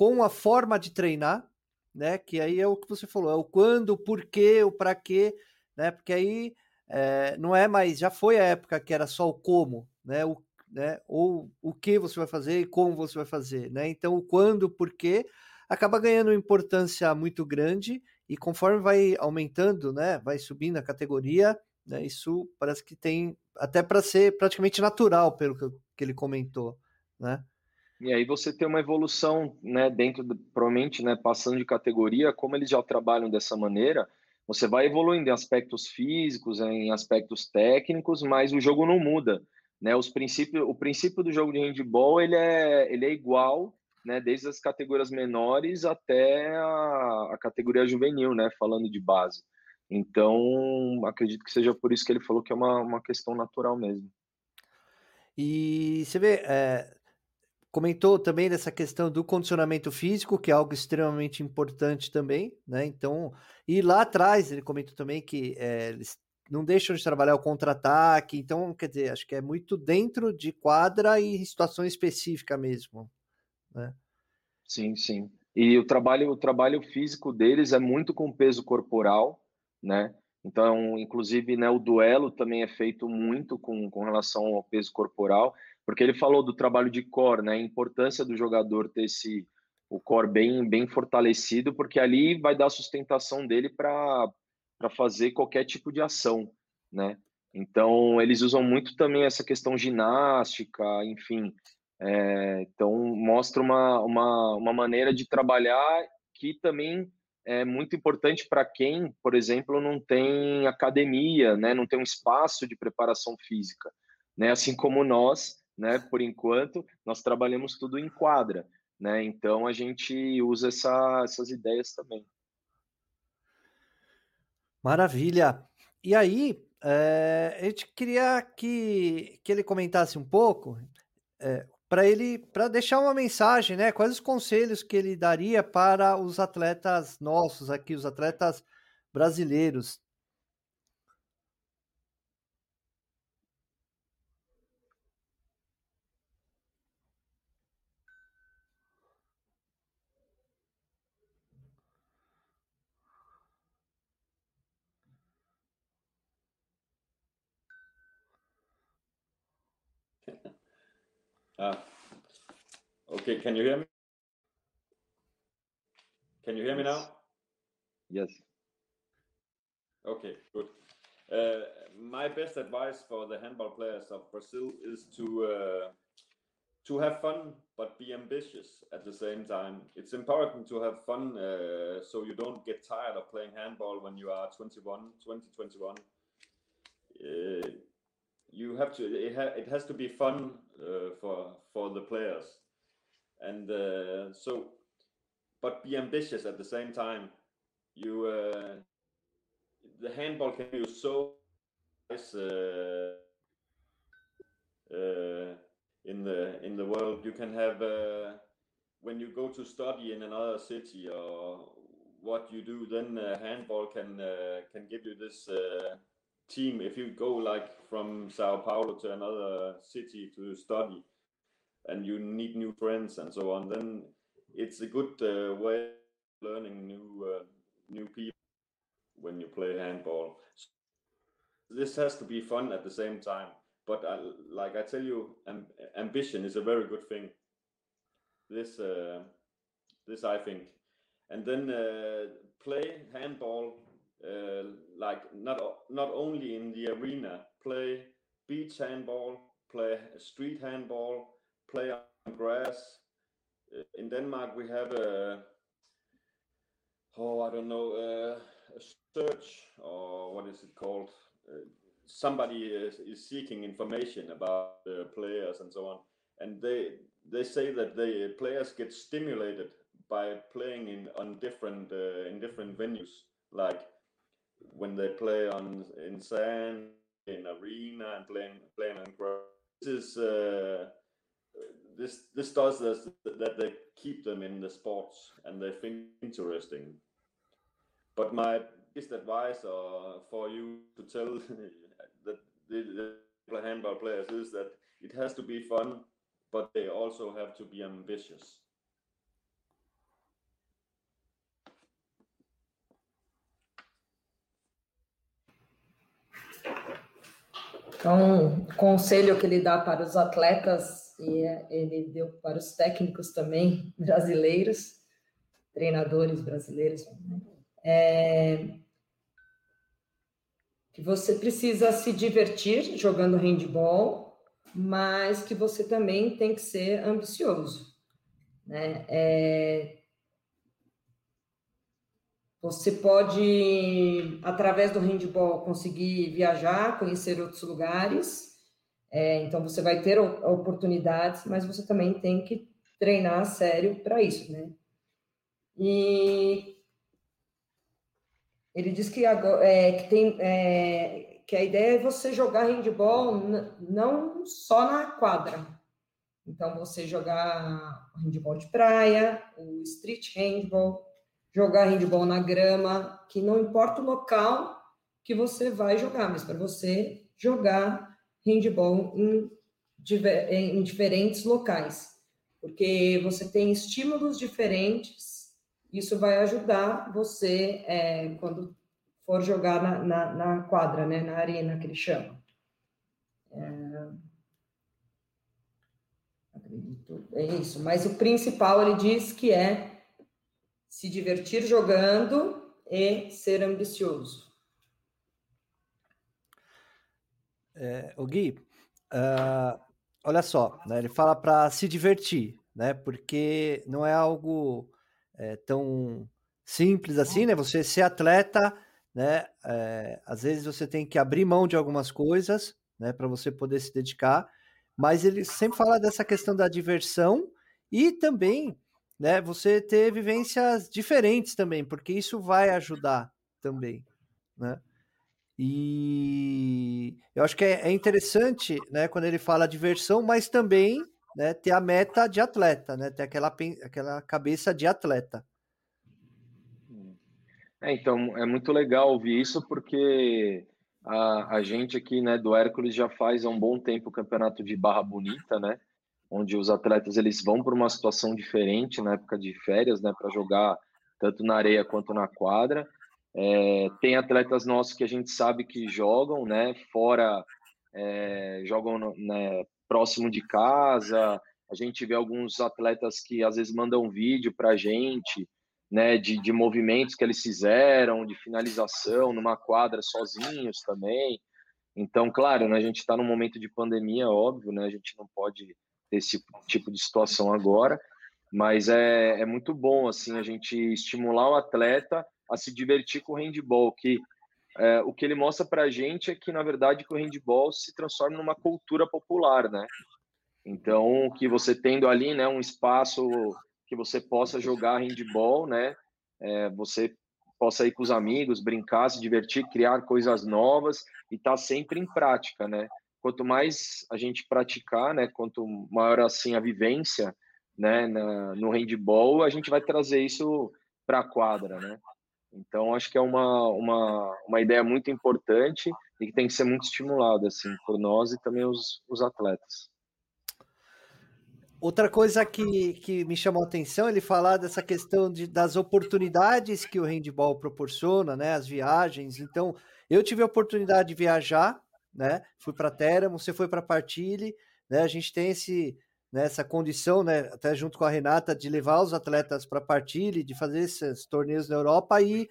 S1: com a forma de treinar, né? Que aí é o que você falou, é o quando, o porquê, o para quê, né? Porque aí é, não é mais, já foi a época que era só o como, né? O, né? Ou o que você vai fazer e como você vai fazer, né? Então, o quando, o porquê, acaba ganhando importância muito grande e conforme vai aumentando, né? Vai subindo a categoria, né? Isso parece que tem até para ser praticamente natural, pelo que ele comentou, né?
S2: E aí você tem uma evolução, né, dentro, do, provavelmente, né, passando de categoria, como eles já trabalham dessa maneira, você vai evoluindo em aspectos físicos, em aspectos técnicos, mas o jogo não muda, né? Os princípios, o princípio do jogo de handball ele é, ele é igual, né? Desde as categorias menores até a, a categoria juvenil, né? Falando de base. Então, acredito que seja por isso que ele falou que é uma, uma questão natural mesmo.
S1: E você vê, é, comentou também dessa questão do condicionamento físico, que é algo extremamente importante também, né? Então, e lá atrás ele comentou também que é, eles não deixam de trabalhar o contra-ataque, então, quer dizer, acho que é muito dentro de quadra e situação específica mesmo, né?
S2: Sim, sim. E o trabalho, o trabalho físico deles é muito com peso corporal, né? Então, inclusive, né, o duelo também é feito muito com, com relação ao peso corporal porque ele falou do trabalho de core, né? A importância do jogador ter esse o core bem bem fortalecido, porque ali vai dar sustentação dele para fazer qualquer tipo de ação, né? Então eles usam muito também essa questão ginástica, enfim. É, então mostra uma, uma, uma maneira de trabalhar que também é muito importante para quem, por exemplo, não tem academia, né? Não tem um espaço de preparação física, né? Assim como nós né? Por enquanto, nós trabalhamos tudo em quadra, né? Então a gente usa essa, essas ideias também.
S1: Maravilha. E aí, é, a gente queria que, que ele comentasse um pouco é, para ele para deixar uma mensagem, né? Quais os conselhos que ele daria para os atletas nossos aqui, os atletas brasileiros,
S4: Ah. Okay, can you hear me? Can you hear me now?
S2: Yes.
S4: Okay, good. Uh, my best advice for the handball players of Brazil is to uh, to have fun but be ambitious at the same time. It's important to have fun uh, so you don't get tired of playing handball when you are 21, 20, 21. Uh, you have to it, ha, it has to be fun uh, for for the players. And uh, so but be ambitious at the same time. You uh, the handball can be so nice uh, uh, in the in the world. You can have when you go to study in another city or what you do then handball can can give you this team if you go like from sao paulo to another city to study and you need new friends and so on then it's a good uh, way of learning new uh, new people when you play handball. So this has to be fun at the same time but I, like i tell you amb- ambition is a very good thing. This uh, this i think. And then uh, play handball uh, like not not only in the arena, play beach handball, play street handball, play on grass. Uh, in Denmark, we have a oh I don't know uh, a search or what is it called? Uh, somebody is, is seeking information about the players and so on, and they they say that the players get stimulated by playing in on different uh, in different venues like when they play on in sand, in arena, and playing playing on grass. This is uh, this this does this that they keep them in the sports and they think interesting. But my biggest advice uh, for you to tell that the, the handball players is that it has to be fun, but they also have to be ambitious.
S3: Então, o conselho que ele dá para os atletas, e é, ele deu para os técnicos também brasileiros, treinadores brasileiros, né? é que você precisa se divertir jogando handball, mas que você também tem que ser ambicioso. Né? É, você pode, através do handball, conseguir viajar, conhecer outros lugares. É, então, você vai ter oportunidades, mas você também tem que treinar sério para isso, né? E ele diz que, agora, é, que, tem, é, que a ideia é você jogar handball não só na quadra. Então, você jogar handball de praia, o street handball, jogar handball na grama, que não importa o local que você vai jogar, mas para você jogar handball em, em diferentes locais, porque você tem estímulos diferentes, isso vai ajudar você é, quando for jogar na, na, na, quadra, né, na arena que ele chama. É... Acredito, é isso. Mas o principal ele diz que é se divertir jogando e ser ambicioso.
S1: É, o Gui, uh, olha só, né, ele fala para se divertir, né? Porque não é algo é, tão simples assim, né? Você ser atleta, né? É, às vezes você tem que abrir mão de algumas coisas, né? Para você poder se dedicar. Mas ele sempre fala dessa questão da diversão e também né, você ter vivências diferentes também, porque isso vai ajudar também, né? E eu acho que é, é interessante, né, quando ele fala diversão, mas também, né, ter a meta de atleta, né, ter aquela, aquela cabeça de atleta.
S2: É, então, é muito legal ouvir isso, porque a, a gente aqui, né, do Hércules já faz há um bom tempo o campeonato de Barra Bonita, né, onde os atletas eles vão para uma situação diferente na época de férias, né, para jogar tanto na areia quanto na quadra. É, tem atletas nossos que a gente sabe que jogam, né, fora, é, jogam né, próximo de casa. A gente vê alguns atletas que às vezes mandam vídeo para a gente, né, de, de movimentos que eles fizeram, de finalização numa quadra sozinhos também. Então, claro, né, a gente está num momento de pandemia, óbvio, né, a gente não pode esse tipo de situação agora, mas é, é muito bom assim a gente estimular o atleta a se divertir com o handball, que é, o que ele mostra para a gente é que na verdade que o handball se transforma numa cultura popular, né? Então que você tendo ali, né, um espaço que você possa jogar handball, né? É, você possa ir com os amigos, brincar, se divertir, criar coisas novas e estar tá sempre em prática, né? Quanto mais a gente praticar, né, quanto maior assim a vivência, né, na, no handball, a gente vai trazer isso para a quadra, né? Então acho que é uma, uma, uma ideia muito importante e que tem que ser muito estimulada assim por nós e também os, os atletas.
S1: Outra coisa que, que me chamou a atenção, ele falar dessa questão de, das oportunidades que o handball proporciona, né? As viagens. Então, eu tive a oportunidade de viajar né? Fui para Teramo, você foi para Partilhe, né? A gente tem esse né, essa condição, né, até junto com a Renata, de levar os atletas para Partilhe, de fazer esses torneios na Europa e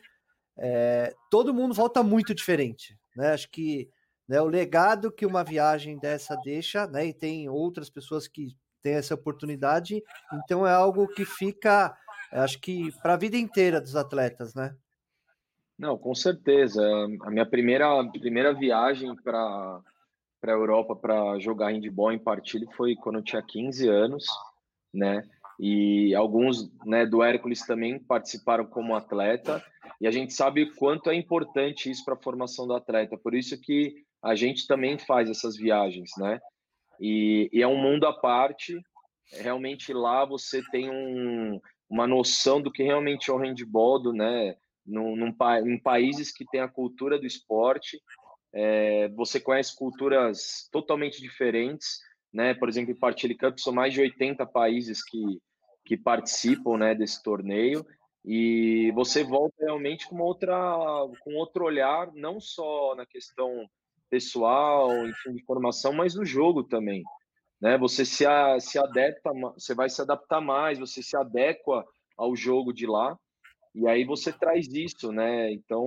S1: é, todo mundo volta muito diferente, né? Acho que né, o legado que uma viagem dessa deixa, né? E tem outras pessoas que têm essa oportunidade, então é algo que fica, acho que para a vida inteira dos atletas, né?
S2: Não, com certeza. A minha primeira, primeira viagem para a Europa para jogar handball em partilha foi quando eu tinha 15 anos, né? E alguns né, do Hércules também participaram como atleta, e a gente sabe quanto é importante isso para a formação do atleta, por isso que a gente também faz essas viagens, né? E, e é um mundo à parte, realmente lá você tem um, uma noção do que realmente é o handball, do, né? Num, num, em países que têm a cultura do esporte, é, você conhece culturas totalmente diferentes, né? Por exemplo, em Partilha Cup são mais de 80 países que, que participam, né, desse torneio e você volta realmente com outra com outro olhar, não só na questão pessoal, enfim, de formação, mas no jogo também. Né? Você se, se adapta, você vai se adaptar mais, você se adequa ao jogo de lá, e aí você traz isso, né? Então,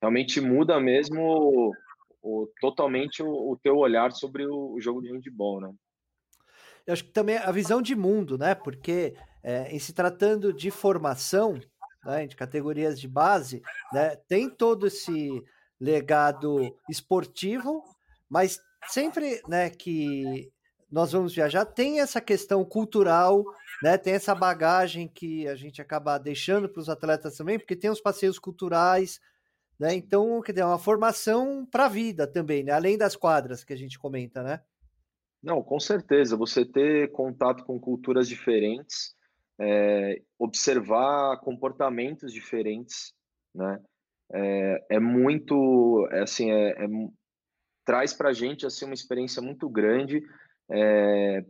S2: realmente muda mesmo o, o, totalmente o, o teu olhar sobre o, o jogo de handball, né?
S1: Eu acho que também a visão de mundo, né? Porque é, em se tratando de formação, né, de categorias de base, né, tem todo esse legado esportivo, mas sempre né, que nós vamos viajar, tem essa questão cultural, né, tem essa bagagem que a gente acaba deixando para os atletas também, porque tem os passeios culturais, né? Então, quer dizer, é uma formação para a vida também, né? Além das quadras que a gente comenta, né?
S2: Não, com certeza. Você ter contato com culturas diferentes, é, observar comportamentos diferentes, né? É, é muito, é, assim, é, é traz para a gente assim uma experiência muito grande. É,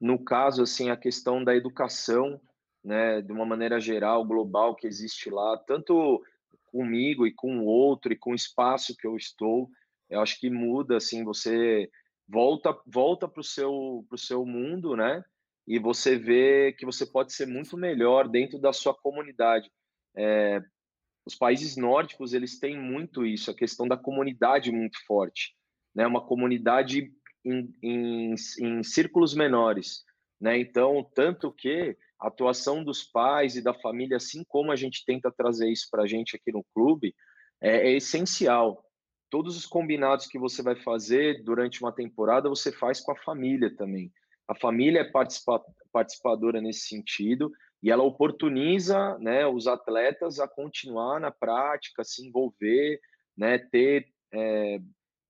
S2: no caso, assim, a questão da educação, né, de uma maneira geral, global, que existe lá, tanto comigo e com o outro e com o espaço que eu estou, eu acho que muda, assim, você volta volta para o seu pro seu mundo, né? E você vê que você pode ser muito melhor dentro da sua comunidade. É, os países nórdicos eles têm muito isso, a questão da comunidade muito forte, né? Uma comunidade em, em, em círculos menores, né? Então, tanto que a atuação dos pais e da família, assim como a gente tenta trazer isso para a gente aqui no clube, é, é essencial. Todos os combinados que você vai fazer durante uma temporada, você faz com a família também. A família é participa participadora nesse sentido e ela oportuniza né, os atletas a continuar na prática, se envolver, né, ter é,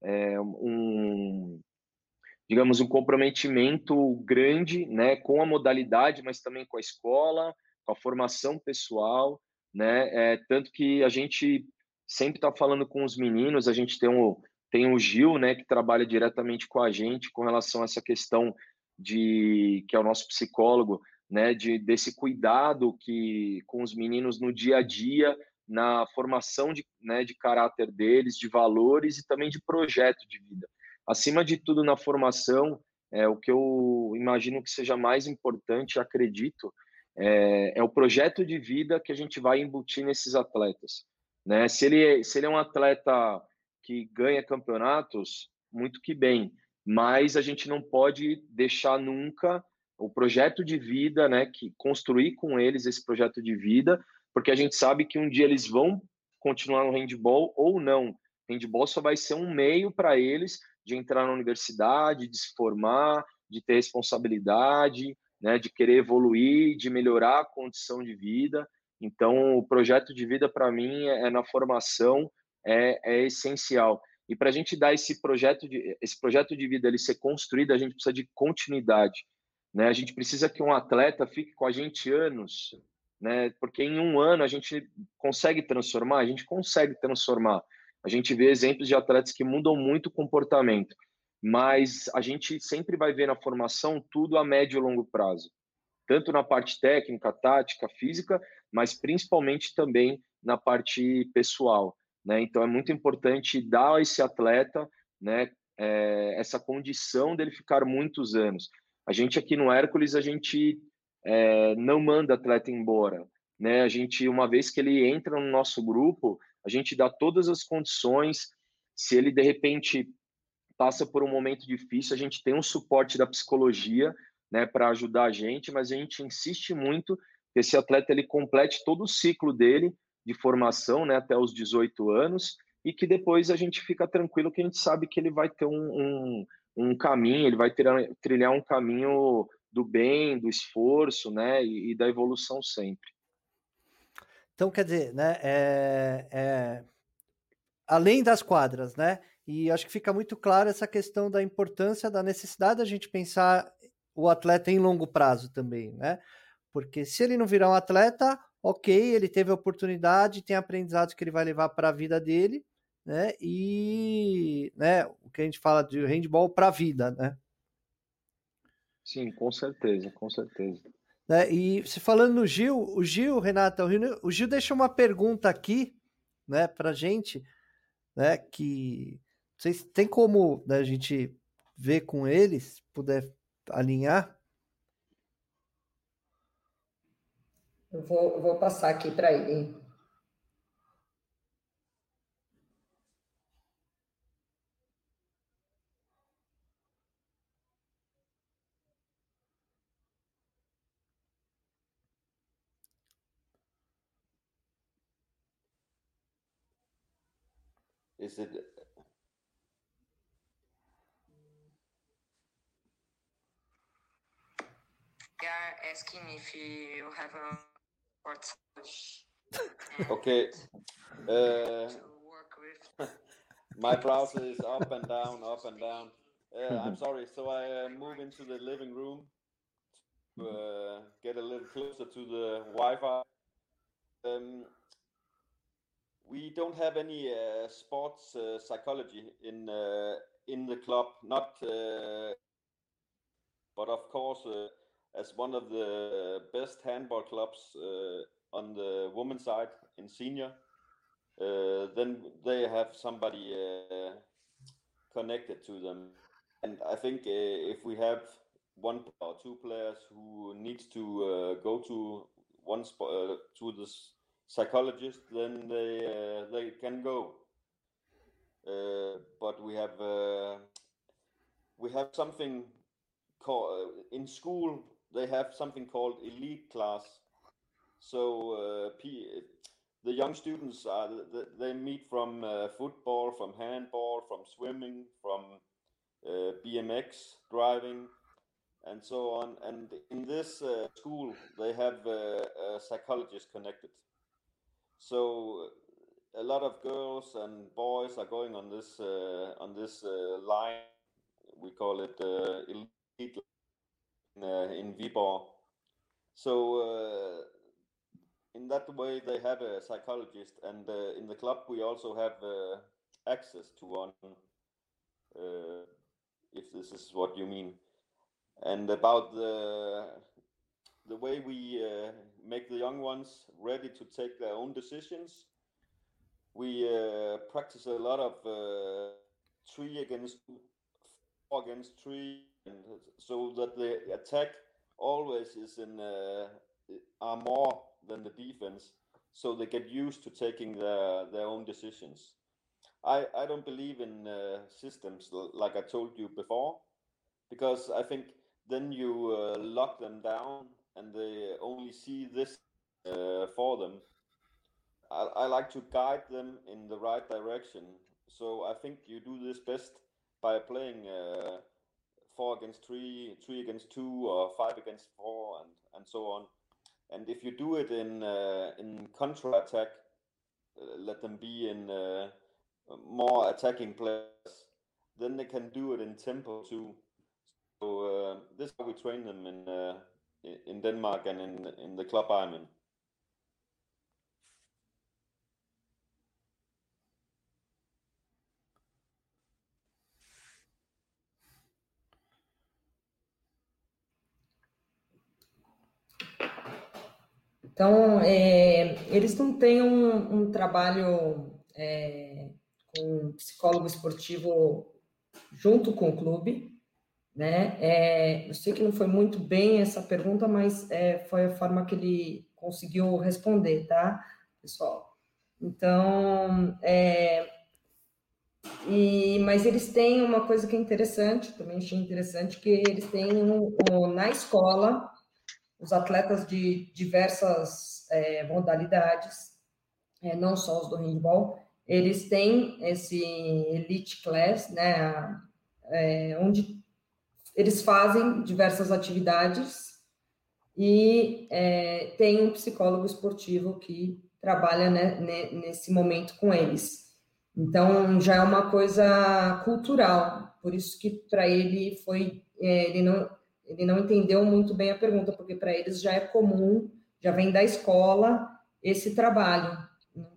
S2: é, um, digamos, um comprometimento grande, né, com a modalidade, mas também com a escola, com a formação pessoal, né, é, tanto que a gente sempre está falando com os meninos, a gente tem o, tem o Gil, né, que trabalha diretamente com a gente com relação a essa questão de, que é o nosso psicólogo, né, de, desse cuidado que com os meninos no dia a dia, na formação de, né, de caráter deles, de valores e também de projeto de vida acima de tudo na formação, é, o que eu imagino que seja mais importante, acredito, é, é, o projeto de vida que a gente vai embutir nesses atletas. Né? Se, ele, se ele é um atleta que ganha campeonatos, muito que bem, mas a gente não pode deixar nunca o projeto de vida, né, que construir com eles esse projeto de vida, porque a gente sabe que um dia eles vão continuar no handball ou não. Handball só vai ser um meio para eles de entrar na universidade, de se formar, de ter responsabilidade, né, de querer evoluir, de melhorar a condição de vida. Então, o projeto de vida para mim é, é, na formação é, é essencial. E para a gente dar esse projeto de esse projeto de vida ele ser construído, a gente precisa de continuidade, né? A gente precisa que um atleta fique com a gente anos, né? Porque em um ano a gente consegue transformar, a gente consegue transformar. A gente vê exemplos de atletas que mudam muito o comportamento, mas a gente sempre vai ver na formação tudo a médio e longo prazo, tanto na parte técnica, tática, física, mas principalmente também na parte pessoal. Né? Então é muito importante dar a esse atleta né, é, essa condição dele ficar muitos anos. A gente aqui no Hércules, a gente é, não manda atleta embora. Né? A gente, uma vez que ele entra no nosso grupo, a gente dá todas as condições. Se ele de repente passa por um momento difícil, a gente tem um suporte da psicologia, né, para ajudar a gente, mas a gente insiste muito que esse atleta ele complete todo o ciclo dele de formação, né, até os 18 anos, e que depois a gente fica tranquilo que a gente sabe que ele vai ter um, um, um caminho, ele vai ter, trilhar um caminho do bem, do esforço, né, e, e da evolução sempre.
S1: Então, quer dizer, né, é, é, além das quadras, né, e acho que fica muito claro essa questão da importância, da necessidade da gente pensar o atleta em longo prazo também, né, porque se ele não virar um atleta, ok, ele teve a oportunidade, tem aprendizados que ele vai levar para a vida dele, né, e, né, o que a gente fala de handball para a vida, né.
S2: Sim, com certeza, com certeza.
S1: Né? E se falando no Gil, o Gil, Renata, o Gil deixa uma pergunta aqui, né, para gente, né, que Vocês tem como né, a gente ver com eles, puder alinhar?
S3: Eu vou, vou passar aqui para ele.
S4: Is it
S5: They are asking if you have a portage.
S4: okay? Uh,
S5: to work with.
S4: my browser is up and down, up and down. Uh, I'm sorry. So I uh, move into the living room to uh, get a little closer to the Wi-Fi. Um, we don't have any uh, sports uh, psychology in uh, in the club, not. Uh, but of course, uh, as one of the best handball clubs uh, on the women's side in senior, then they have somebody connected to them, and I think if we have one or two players who needs to go to one spot to this psychologist, then they uh, they can go. Uh, but we have uh, we have something called in school. They have something called elite class. So P, the young students are they meet from football, from handball, from swimming, from BMX driving, and so on. And in this uh, school, they have uh, a psychologist connected. So a lot of girls and boys are going on this uh, on this uh, line. We call it uh, elite in, uh, in Vibor. So uh, in that way, they have a psychologist, and uh, in the club we also have access to one. if this is what you mean, and about the the way we uh, make the young ones ready to take their own decisions. We uh, practice a lot of uh, three against four against three, and so that the attack always is in uh, are more than the defense, so they get used to taking their their own decisions. I, I don't believe in uh, systems like I told you before, because I think then you uh, lock them down and they only see this uh, for them. I, I like to guide them in the right direction. So I think you do this best by playing uh, four against three, three against two, or five against four, and and so on. And if you do it in uh, in counter attack, uh, let them be in uh, more attacking players. Then they can do it in tempo too. So uh, this is how we train them in in Denmark and in in the club I'm in.
S3: Então, é, eles não têm um, um trabalho é, com psicólogo esportivo junto com o clube, né? É, eu sei que não foi muito bem essa pergunta, mas é, foi a forma que ele conseguiu responder, tá, pessoal? Então, é, e, mas eles têm uma coisa que é interessante, também achei interessante, que eles têm um, um, na escola os atletas de diversas é, modalidades, é, não só os do handball, eles têm esse elite class, né, é, onde eles fazem diversas atividades e é, tem um psicólogo esportivo que trabalha né, nesse momento com eles. Então já é uma coisa cultural, por isso que para ele foi é, ele não ele não entendeu muito bem a pergunta, porque para eles já é comum, já vem da escola esse trabalho, não,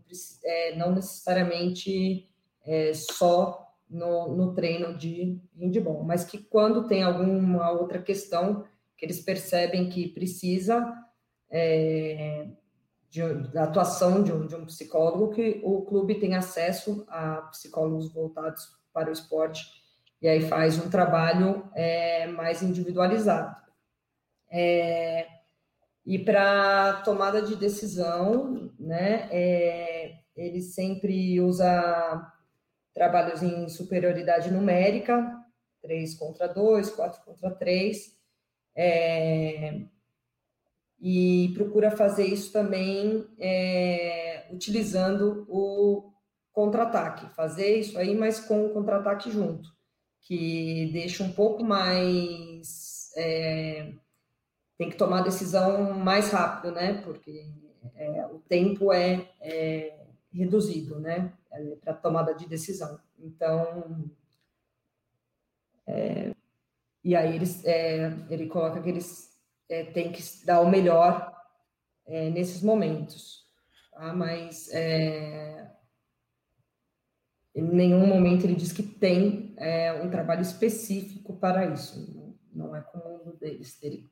S3: é, não necessariamente é, só no, no treino de handball, mas que quando tem alguma outra questão que eles percebem que precisa é, de, da atuação de um, de um psicólogo, que o clube tem acesso a psicólogos voltados para o esporte, e aí faz um trabalho é, mais individualizado. É, e para tomada de decisão, né, é, ele sempre usa trabalhos em superioridade numérica, 3 contra 2, 4 contra 3, é, e procura fazer isso também é, utilizando o contra-ataque, fazer isso aí, mas com o contra-ataque junto, que deixa um pouco mais. É, tem que tomar decisão mais rápido, né? Porque é, o tempo é, é reduzido, né? Para tomada de decisão. Então, é, e aí eles, é, ele coloca que eles é, têm que dar o melhor é, nesses momentos. Tá? Mas é, em nenhum momento ele diz que tem é, um trabalho específico para isso. Não, não é comum deles terem.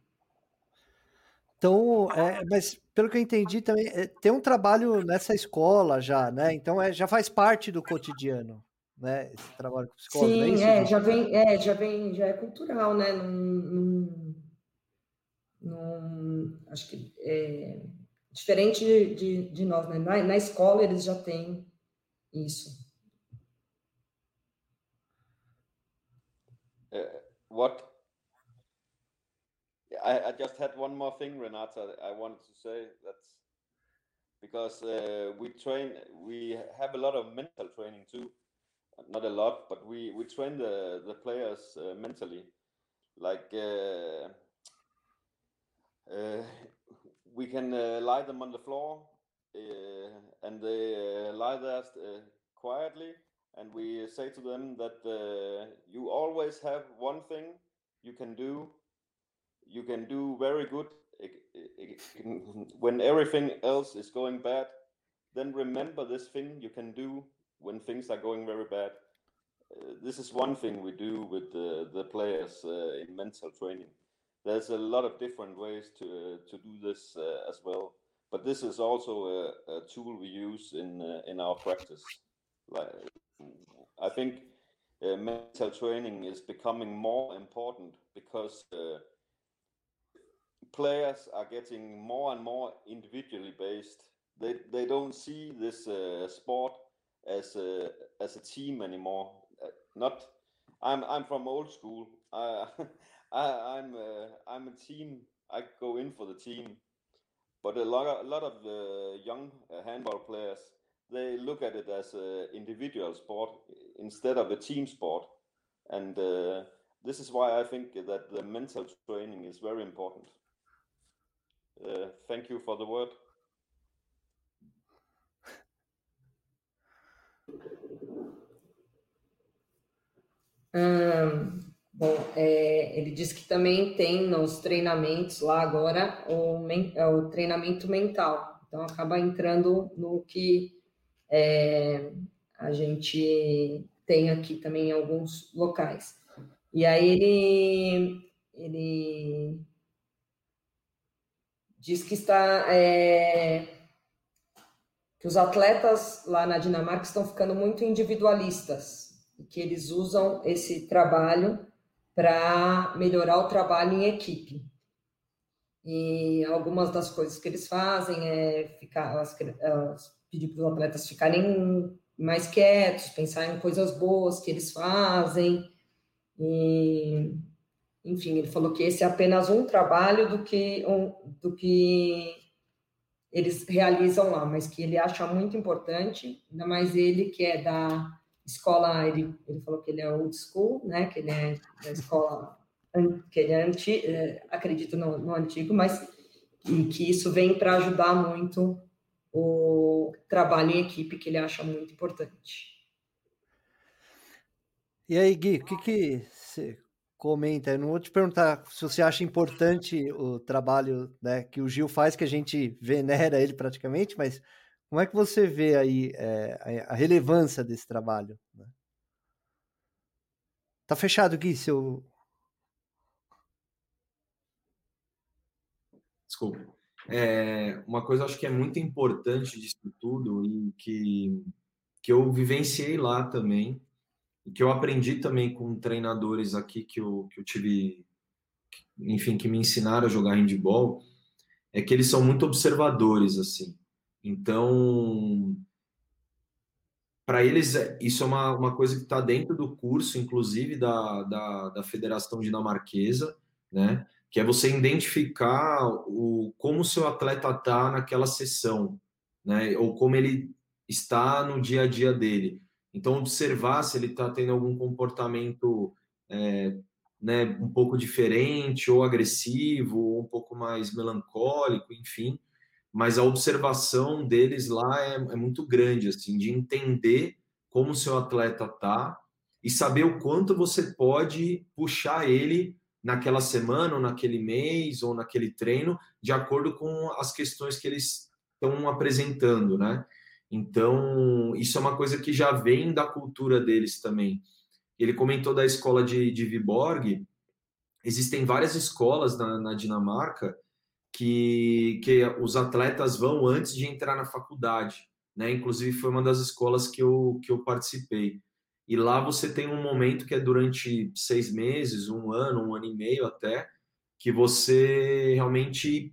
S1: Então, é, mas pelo que eu entendi também, é, tem um trabalho nessa escola já, né? Então é, já faz parte do cotidiano né? Esse trabalho com psicólogo.
S3: É Sim, é, é, já vem, é, já vem, já é cultural, né? Num, num, num acho que é diferente de, de, de nós, né? Na, na, escola eles já têm isso.
S4: Uh, what I, I just had one more thing, Renata. I wanted to say that's because uh, we train, we have a lot of mental training too. not a lot, but we we train the the players uh, mentally, like. Uh, uh, we can uh, lie them on the floor, uh, and they lie there quietly, and we say to them that you always have one thing you can do. You can do very good when everything else is going bad. Then remember this thing you can do when things are going very bad. Uh, this is one thing we do with the, the players uh, in mental training. There's a lot of different ways to uh, to do this uh, as well, but this is also a, a tool we use in uh, in our practice. Like, I think uh, mental training is becoming more important because players are getting more and more individually based. They they don't see this sport as a as a team anymore. Uh, not I'm I'm from old school. I, I I'm uh, I'm a team. I go in for the team, but a lot of, a lot of young uh, handball players they look at it as an individual sport instead of a team sport, and uh, this is why I think that the mental training is very important. Uh, thank you for the word.
S3: Bom, é, ele diz que também tem nos treinamentos lá agora o, é o treinamento mental. Então acaba entrando no que é, a gente tem aqui também em alguns locais. E aí ele, ele diz que está é, que os atletas lá na Dinamarca estão ficando muito individualistas que eles usam esse trabalho para melhorar o trabalho em equipe. E algumas das coisas que eles fazem é ficar, pedir para os atletas ficarem mais quietos, pensar em coisas boas que eles fazem. E, enfim, ele falou que esse é apenas um trabalho do que, um, do que eles realizam lá, mas que ele acha muito importante, ainda mais ele que é da escola, ele, ele falou que ele é old school, né? Que ele é da escola, que ele é antigo, é, acredito no, no antigo, mas e que isso vem para ajudar muito o trabalho em equipe, que ele acha muito importante.
S1: E aí, Gui, o que, que você comenta? Eu não vou te perguntar se você acha importante o trabalho né, que o Gil faz, que a gente venera ele praticamente, mas como é que você vê aí é, a relevância desse trabalho? Né? Tá fechado, Gui, seu.
S6: Desculpa. É, uma coisa acho que é muito importante disso tudo e que, que eu vivenciei lá também
S2: e que eu aprendi também com treinadores aqui que eu, que eu tive, enfim, que me ensinaram a jogar handball, é que eles são muito observadores, assim. Então, para eles, é, isso é uma, uma coisa que está dentro do curso, inclusive da, da, da Federação Dinamarquesa, né? Que é você identificar o, como o seu atleta está naquela sessão, né? Ou como ele está no dia a dia dele. Então, observar se ele está tendo algum comportamento é, né, um pouco diferente, ou agressivo, ou um pouco mais melancólico, enfim. Mas a observação deles lá é, é muito grande, assim, de entender como o seu atleta está e saber o quanto você pode puxar ele naquela semana, ou naquele mês, ou naquele treino, de acordo com as questões que eles estão apresentando, né? Então, isso é uma coisa que já vem da cultura deles também. Ele comentou da escola de, de Viborg. Existem várias escolas na, na Dinamarca que, que os atletas vão antes de entrar na faculdade. Né? Inclusive, foi uma das escolas que eu, que eu participei. E lá você tem um momento que é durante seis meses, um ano, um ano e meio até, que você realmente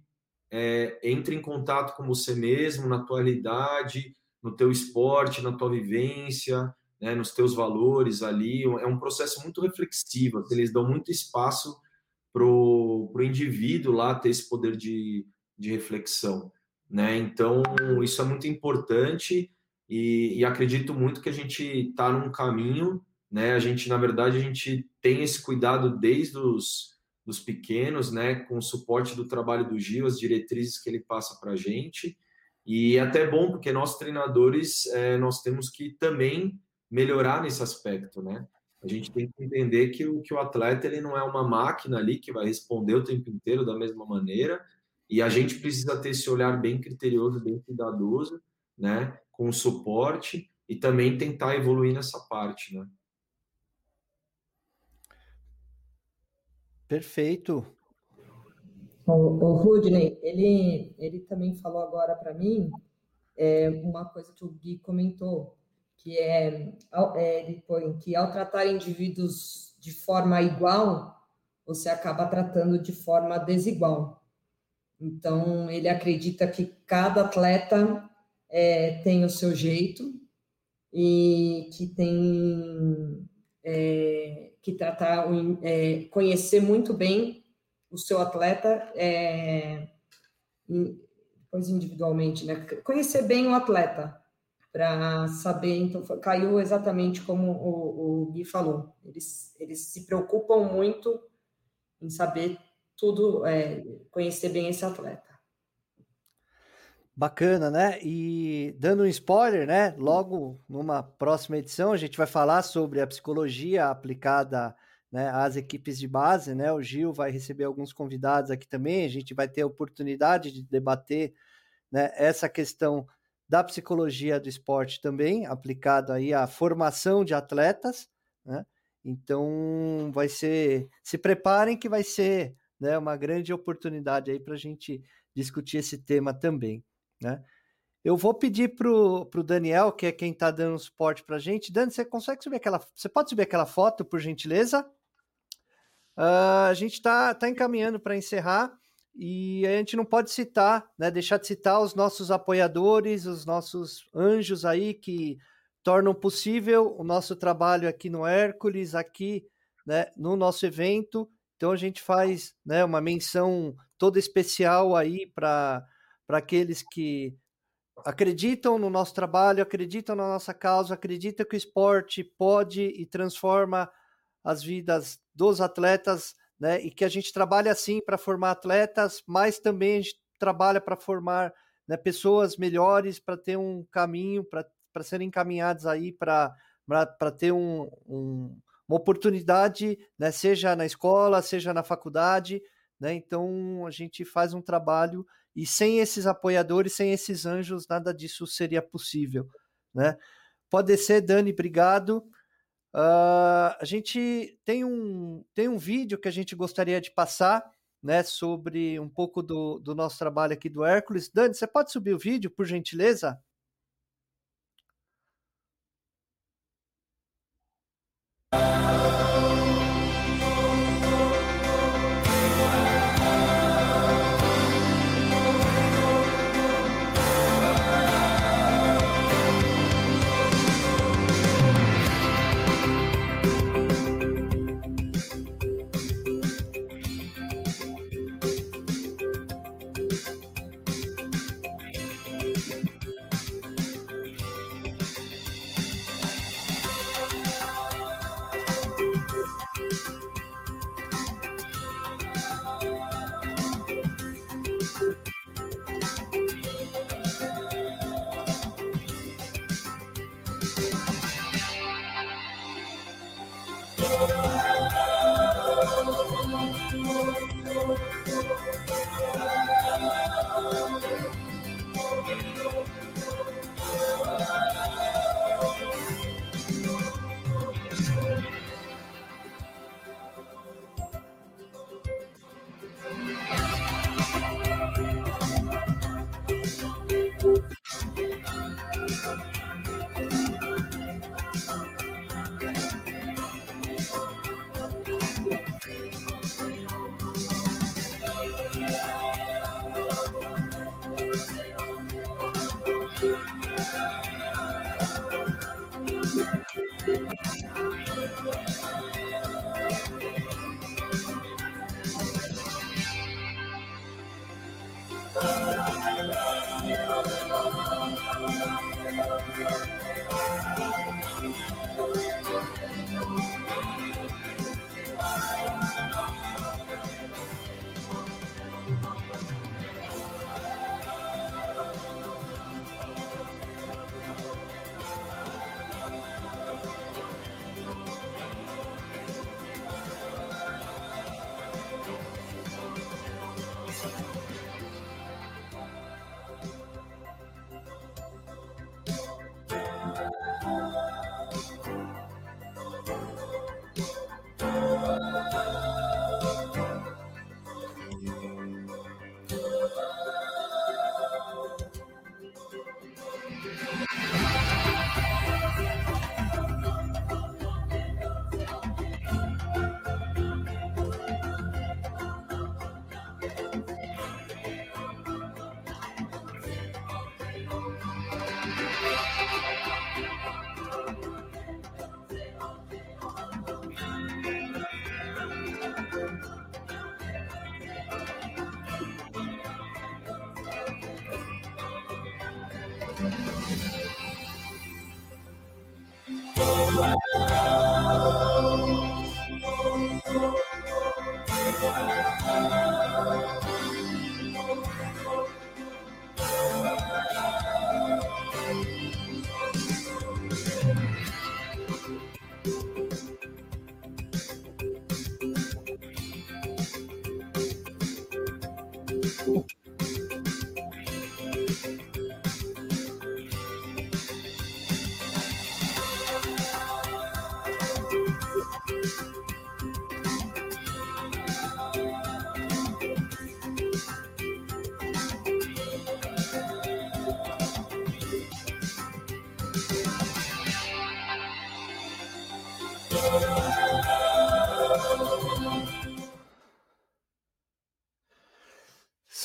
S2: é, entra em contato com você mesmo, na atualidade, no teu esporte, na tua vivência, né, nos teus valores ali. É um processo muito reflexivo, assim, eles dão muito espaço para o indivíduo lá ter esse poder de, de reflexão. Né? Então, isso é muito importante e, e acredito muito que a gente está num caminho, né? A gente, na verdade, a gente tem esse cuidado desde os dos pequenos, né? Com o suporte do trabalho do Gil, as diretrizes que ele passa para a gente, e é até bom, porque nós treinadores, é, nós temos que também melhorar nesse aspecto, né? A gente tem que entender que o, que o atleta ele não é uma máquina ali que vai responder o tempo inteiro da mesma maneira, e a gente precisa ter esse olhar bem criterioso, bem cuidadoso, né? Com suporte e também tentar evoluir nessa parte, né?
S1: Perfeito.
S3: O, Rudney, ele, ele também falou agora para mim é, uma coisa que o Gui comentou, que é, é, ele põe que ao tratar indivíduos de forma igual, você acaba tratando de forma desigual. Então, ele acredita que cada atleta é, tem o seu jeito e que tem é, que tratar, é, conhecer muito bem o seu atleta, é, individualmente, né? Conhecer bem o atleta, para saber, então caiu exatamente como o, o Gui falou. Eles, eles se preocupam muito em saber tudo, é, conhecer bem esse atleta.
S1: Bacana, né? E dando um spoiler, né? Logo numa próxima edição a gente vai falar sobre a psicologia aplicada né, às equipes de base, né? O Gil vai receber alguns convidados aqui também, a gente vai ter a oportunidade de debater né, essa questão da psicologia do esporte também, aplicado aí à formação de atletas, né? Então vai ser, se preparem que vai ser né, uma grande oportunidade aí para a gente discutir esse tema também, né? Eu vou pedir para o Daniel, que é quem está dando suporte para a gente. Dani, você consegue subir aquela. Você pode subir aquela foto, por gentileza? Uh, a gente está tá encaminhando para encerrar e a gente não pode citar, né, deixar de citar os nossos apoiadores, os nossos anjos aí que tornam possível o nosso trabalho aqui no Hércules, aqui né, no nosso evento. Então a gente faz né, uma menção toda especial aí para aqueles que acreditam no nosso trabalho, acreditam na nossa causa, acreditam que o esporte pode e transforma as vidas dos atletas, né? E que a gente trabalha assim para formar atletas, mas também a gente trabalha para formar né, pessoas melhores, para ter um caminho, para serem encaminhados aí para ter um, um, uma oportunidade, né, seja na escola, seja na faculdade. Né? Então a gente faz um trabalho e sem esses apoiadores, sem esses anjos, nada disso seria possível. Né? Pode ser, Dani, obrigado. Uh, a gente tem um, tem um vídeo que a gente gostaria de passar né, sobre um pouco do, do nosso trabalho aqui do Hércules. Dani, você pode subir o vídeo, por gentileza?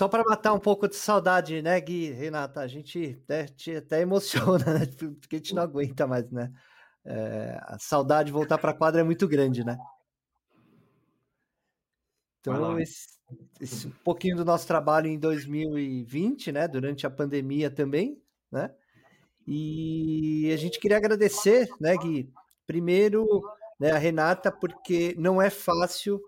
S1: Só para matar um pouco de saudade, né, Gui, Renata? A gente até, até emociona, né? Porque a gente não aguenta mais, né? É, a saudade de voltar para a quadra é muito grande, né? Então, esse, esse um pouquinho do nosso trabalho em 2020, né? Durante a pandemia também, né? E a gente queria agradecer, né, Gui? Primeiro, né, a Renata, porque não é fácil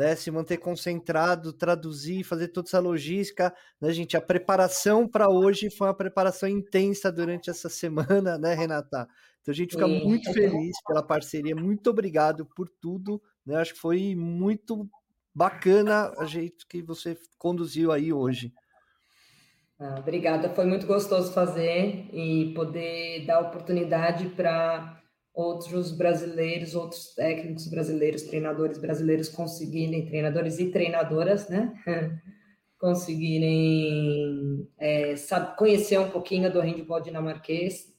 S1: né, se manter concentrado, traduzir, fazer toda essa logística, né, gente? A preparação para hoje foi uma preparação intensa durante essa semana, né, Renata? Então a gente fica Sim. muito feliz pela parceria, muito obrigado por tudo, né? Acho que foi muito bacana a jeito que você conduziu aí hoje.
S3: Ah, obrigada, foi muito gostoso fazer e poder dar oportunidade para outros brasileiros, outros técnicos brasileiros, treinadores brasileiros conseguirem, treinadores e treinadoras, né? conseguirem é, sabe, conhecer um pouquinho do handball dinamarquês,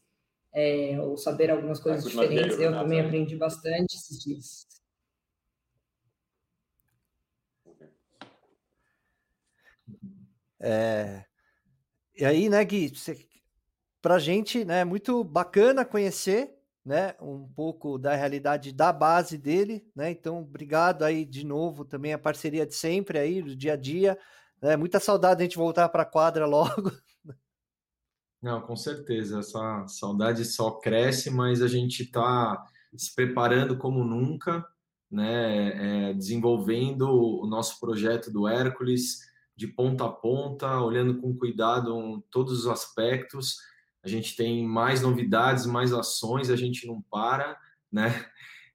S3: é, ou saber algumas coisas diferentes. Eu também aprendi bastante esses dias.
S1: É, e aí, né, Gui, para a gente né, é muito bacana conhecer né, um pouco da realidade da base dele, né? Então, obrigado aí de novo também a parceria de sempre aí, do dia a dia. Né? Muita saudade a gente voltar para a quadra logo.
S2: Não, com certeza. Essa saudade só cresce, mas a gente está se preparando como nunca, né? É, desenvolvendo o nosso projeto do Hércules de ponta a ponta, olhando com cuidado todos os aspectos a gente tem mais novidades, mais ações, a gente não para, né?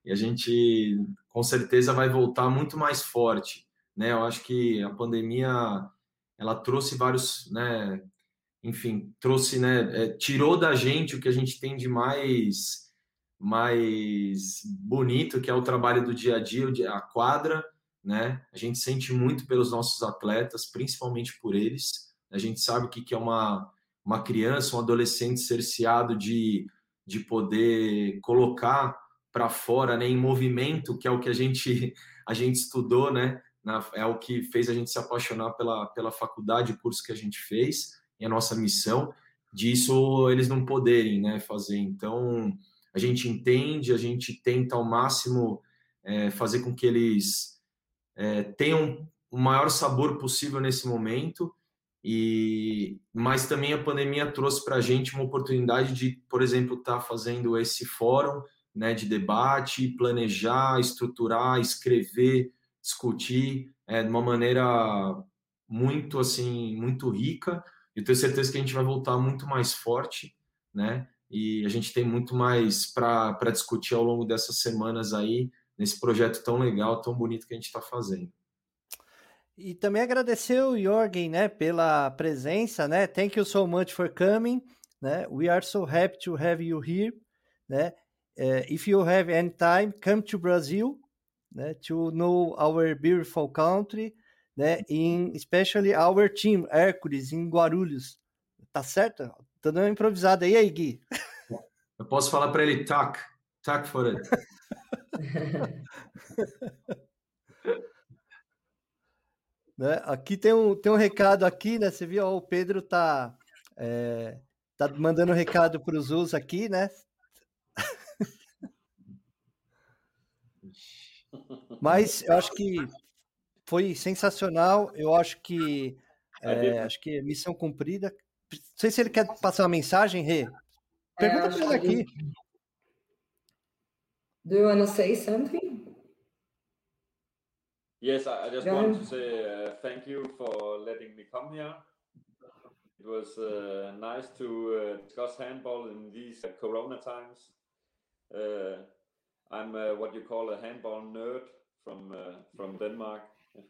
S2: e a gente com certeza vai voltar muito mais forte, né? Eu acho que a pandemia ela trouxe vários, né? Enfim, trouxe, né? É, tirou da gente o que a gente tem de mais mais bonito, que é o trabalho do dia a dia, a quadra, né? A gente sente muito pelos nossos atletas, principalmente por eles. A gente sabe o que é uma, uma criança, um adolescente cerceado de, de poder colocar para fora, né, em movimento, que é o que a gente a gente estudou, né? Na, é o que fez a gente se apaixonar pela, pela faculdade, o curso que a gente fez, e a nossa missão, disso eles não poderem né, fazer. Então, a gente entende, a gente tenta ao máximo é, fazer com que eles é, tenham o maior sabor possível nesse momento, e mas também a pandemia trouxe para a gente uma oportunidade de, por exemplo, estar tá fazendo esse fórum né, de debate, planejar, estruturar, escrever, discutir é, de uma maneira muito assim muito rica. Eu tenho certeza que a gente vai voltar muito mais forte, né? E a gente tem muito mais para discutir ao longo dessas semanas aí nesse projeto tão legal, tão bonito que a gente está fazendo.
S1: E também agradecer o Jorgen, né, pela presença, né? Thank you so much for coming, né? We are so happy to have you here, né? Uh, if you have any time, come to Brazil né, to know our beautiful country, né, in especially our team, Hércules, em Guarulhos. Tá certo? Tô dando uma improvisada aí, aí, Gui.
S2: Eu posso falar para ele, tac, tac for it.
S1: né, aqui tem um, tem um recado aqui, né? Você viu, ó, o Pedro tá, é, tá mandando um recado para os US aqui, né? Mas eu acho que foi sensacional. Eu acho que é, acho que missão cumprida. Não sei se ele quer passar uma mensagem, Rê. Pergunta para ele aqui.
S3: Do you want to say something?
S4: Yes, I, just want to say uh, thank you for letting me come here. It was uh, nice to uh, discuss handball in these uh, Corona times. Uh, I'm uh, what you call a handball nerd from uh, from Denmark,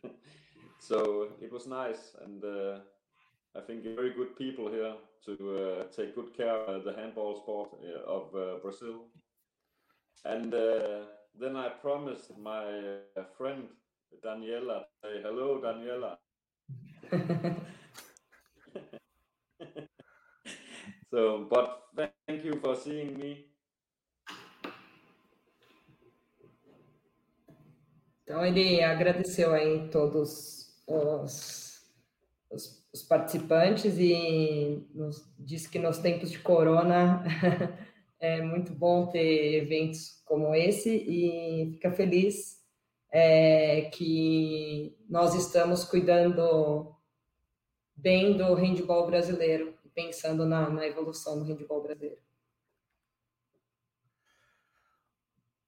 S4: so it was nice, and uh, I think very good people here to uh, take good care of the handball sport of uh, Brazil. And then I promised my friend Daniela, say hello, Daniela. so, but thank you for seeing me
S3: Então, ele agradeceu aí todos os, os, os participantes e nos, disse que nos tempos de corona é muito bom ter eventos como esse e fica feliz é, que nós estamos cuidando bem do handball brasileiro, pensando na, na evolução do handball brasileiro.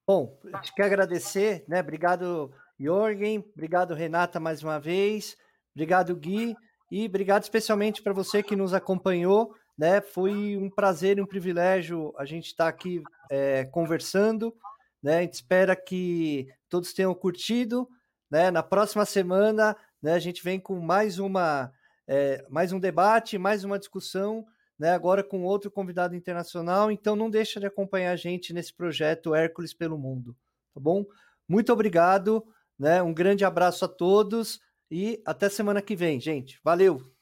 S1: Bom, quer agradecer, né? Obrigado, Jorgen. Obrigado, Renata, mais uma vez. Obrigado, Gui. E obrigado especialmente para você que nos acompanhou. Né? Foi um prazer e um privilégio a gente estar tá aqui é, conversando. Né? A gente espera que todos tenham curtido. Né? Na próxima semana, né, a gente vem com mais uma é, mais um debate, mais uma discussão né, agora com outro convidado internacional. Então não deixa de acompanhar a gente nesse projeto Hércules pelo Mundo, tá bom? Muito obrigado, né? Um grande abraço a todos e até semana que vem, gente. Valeu!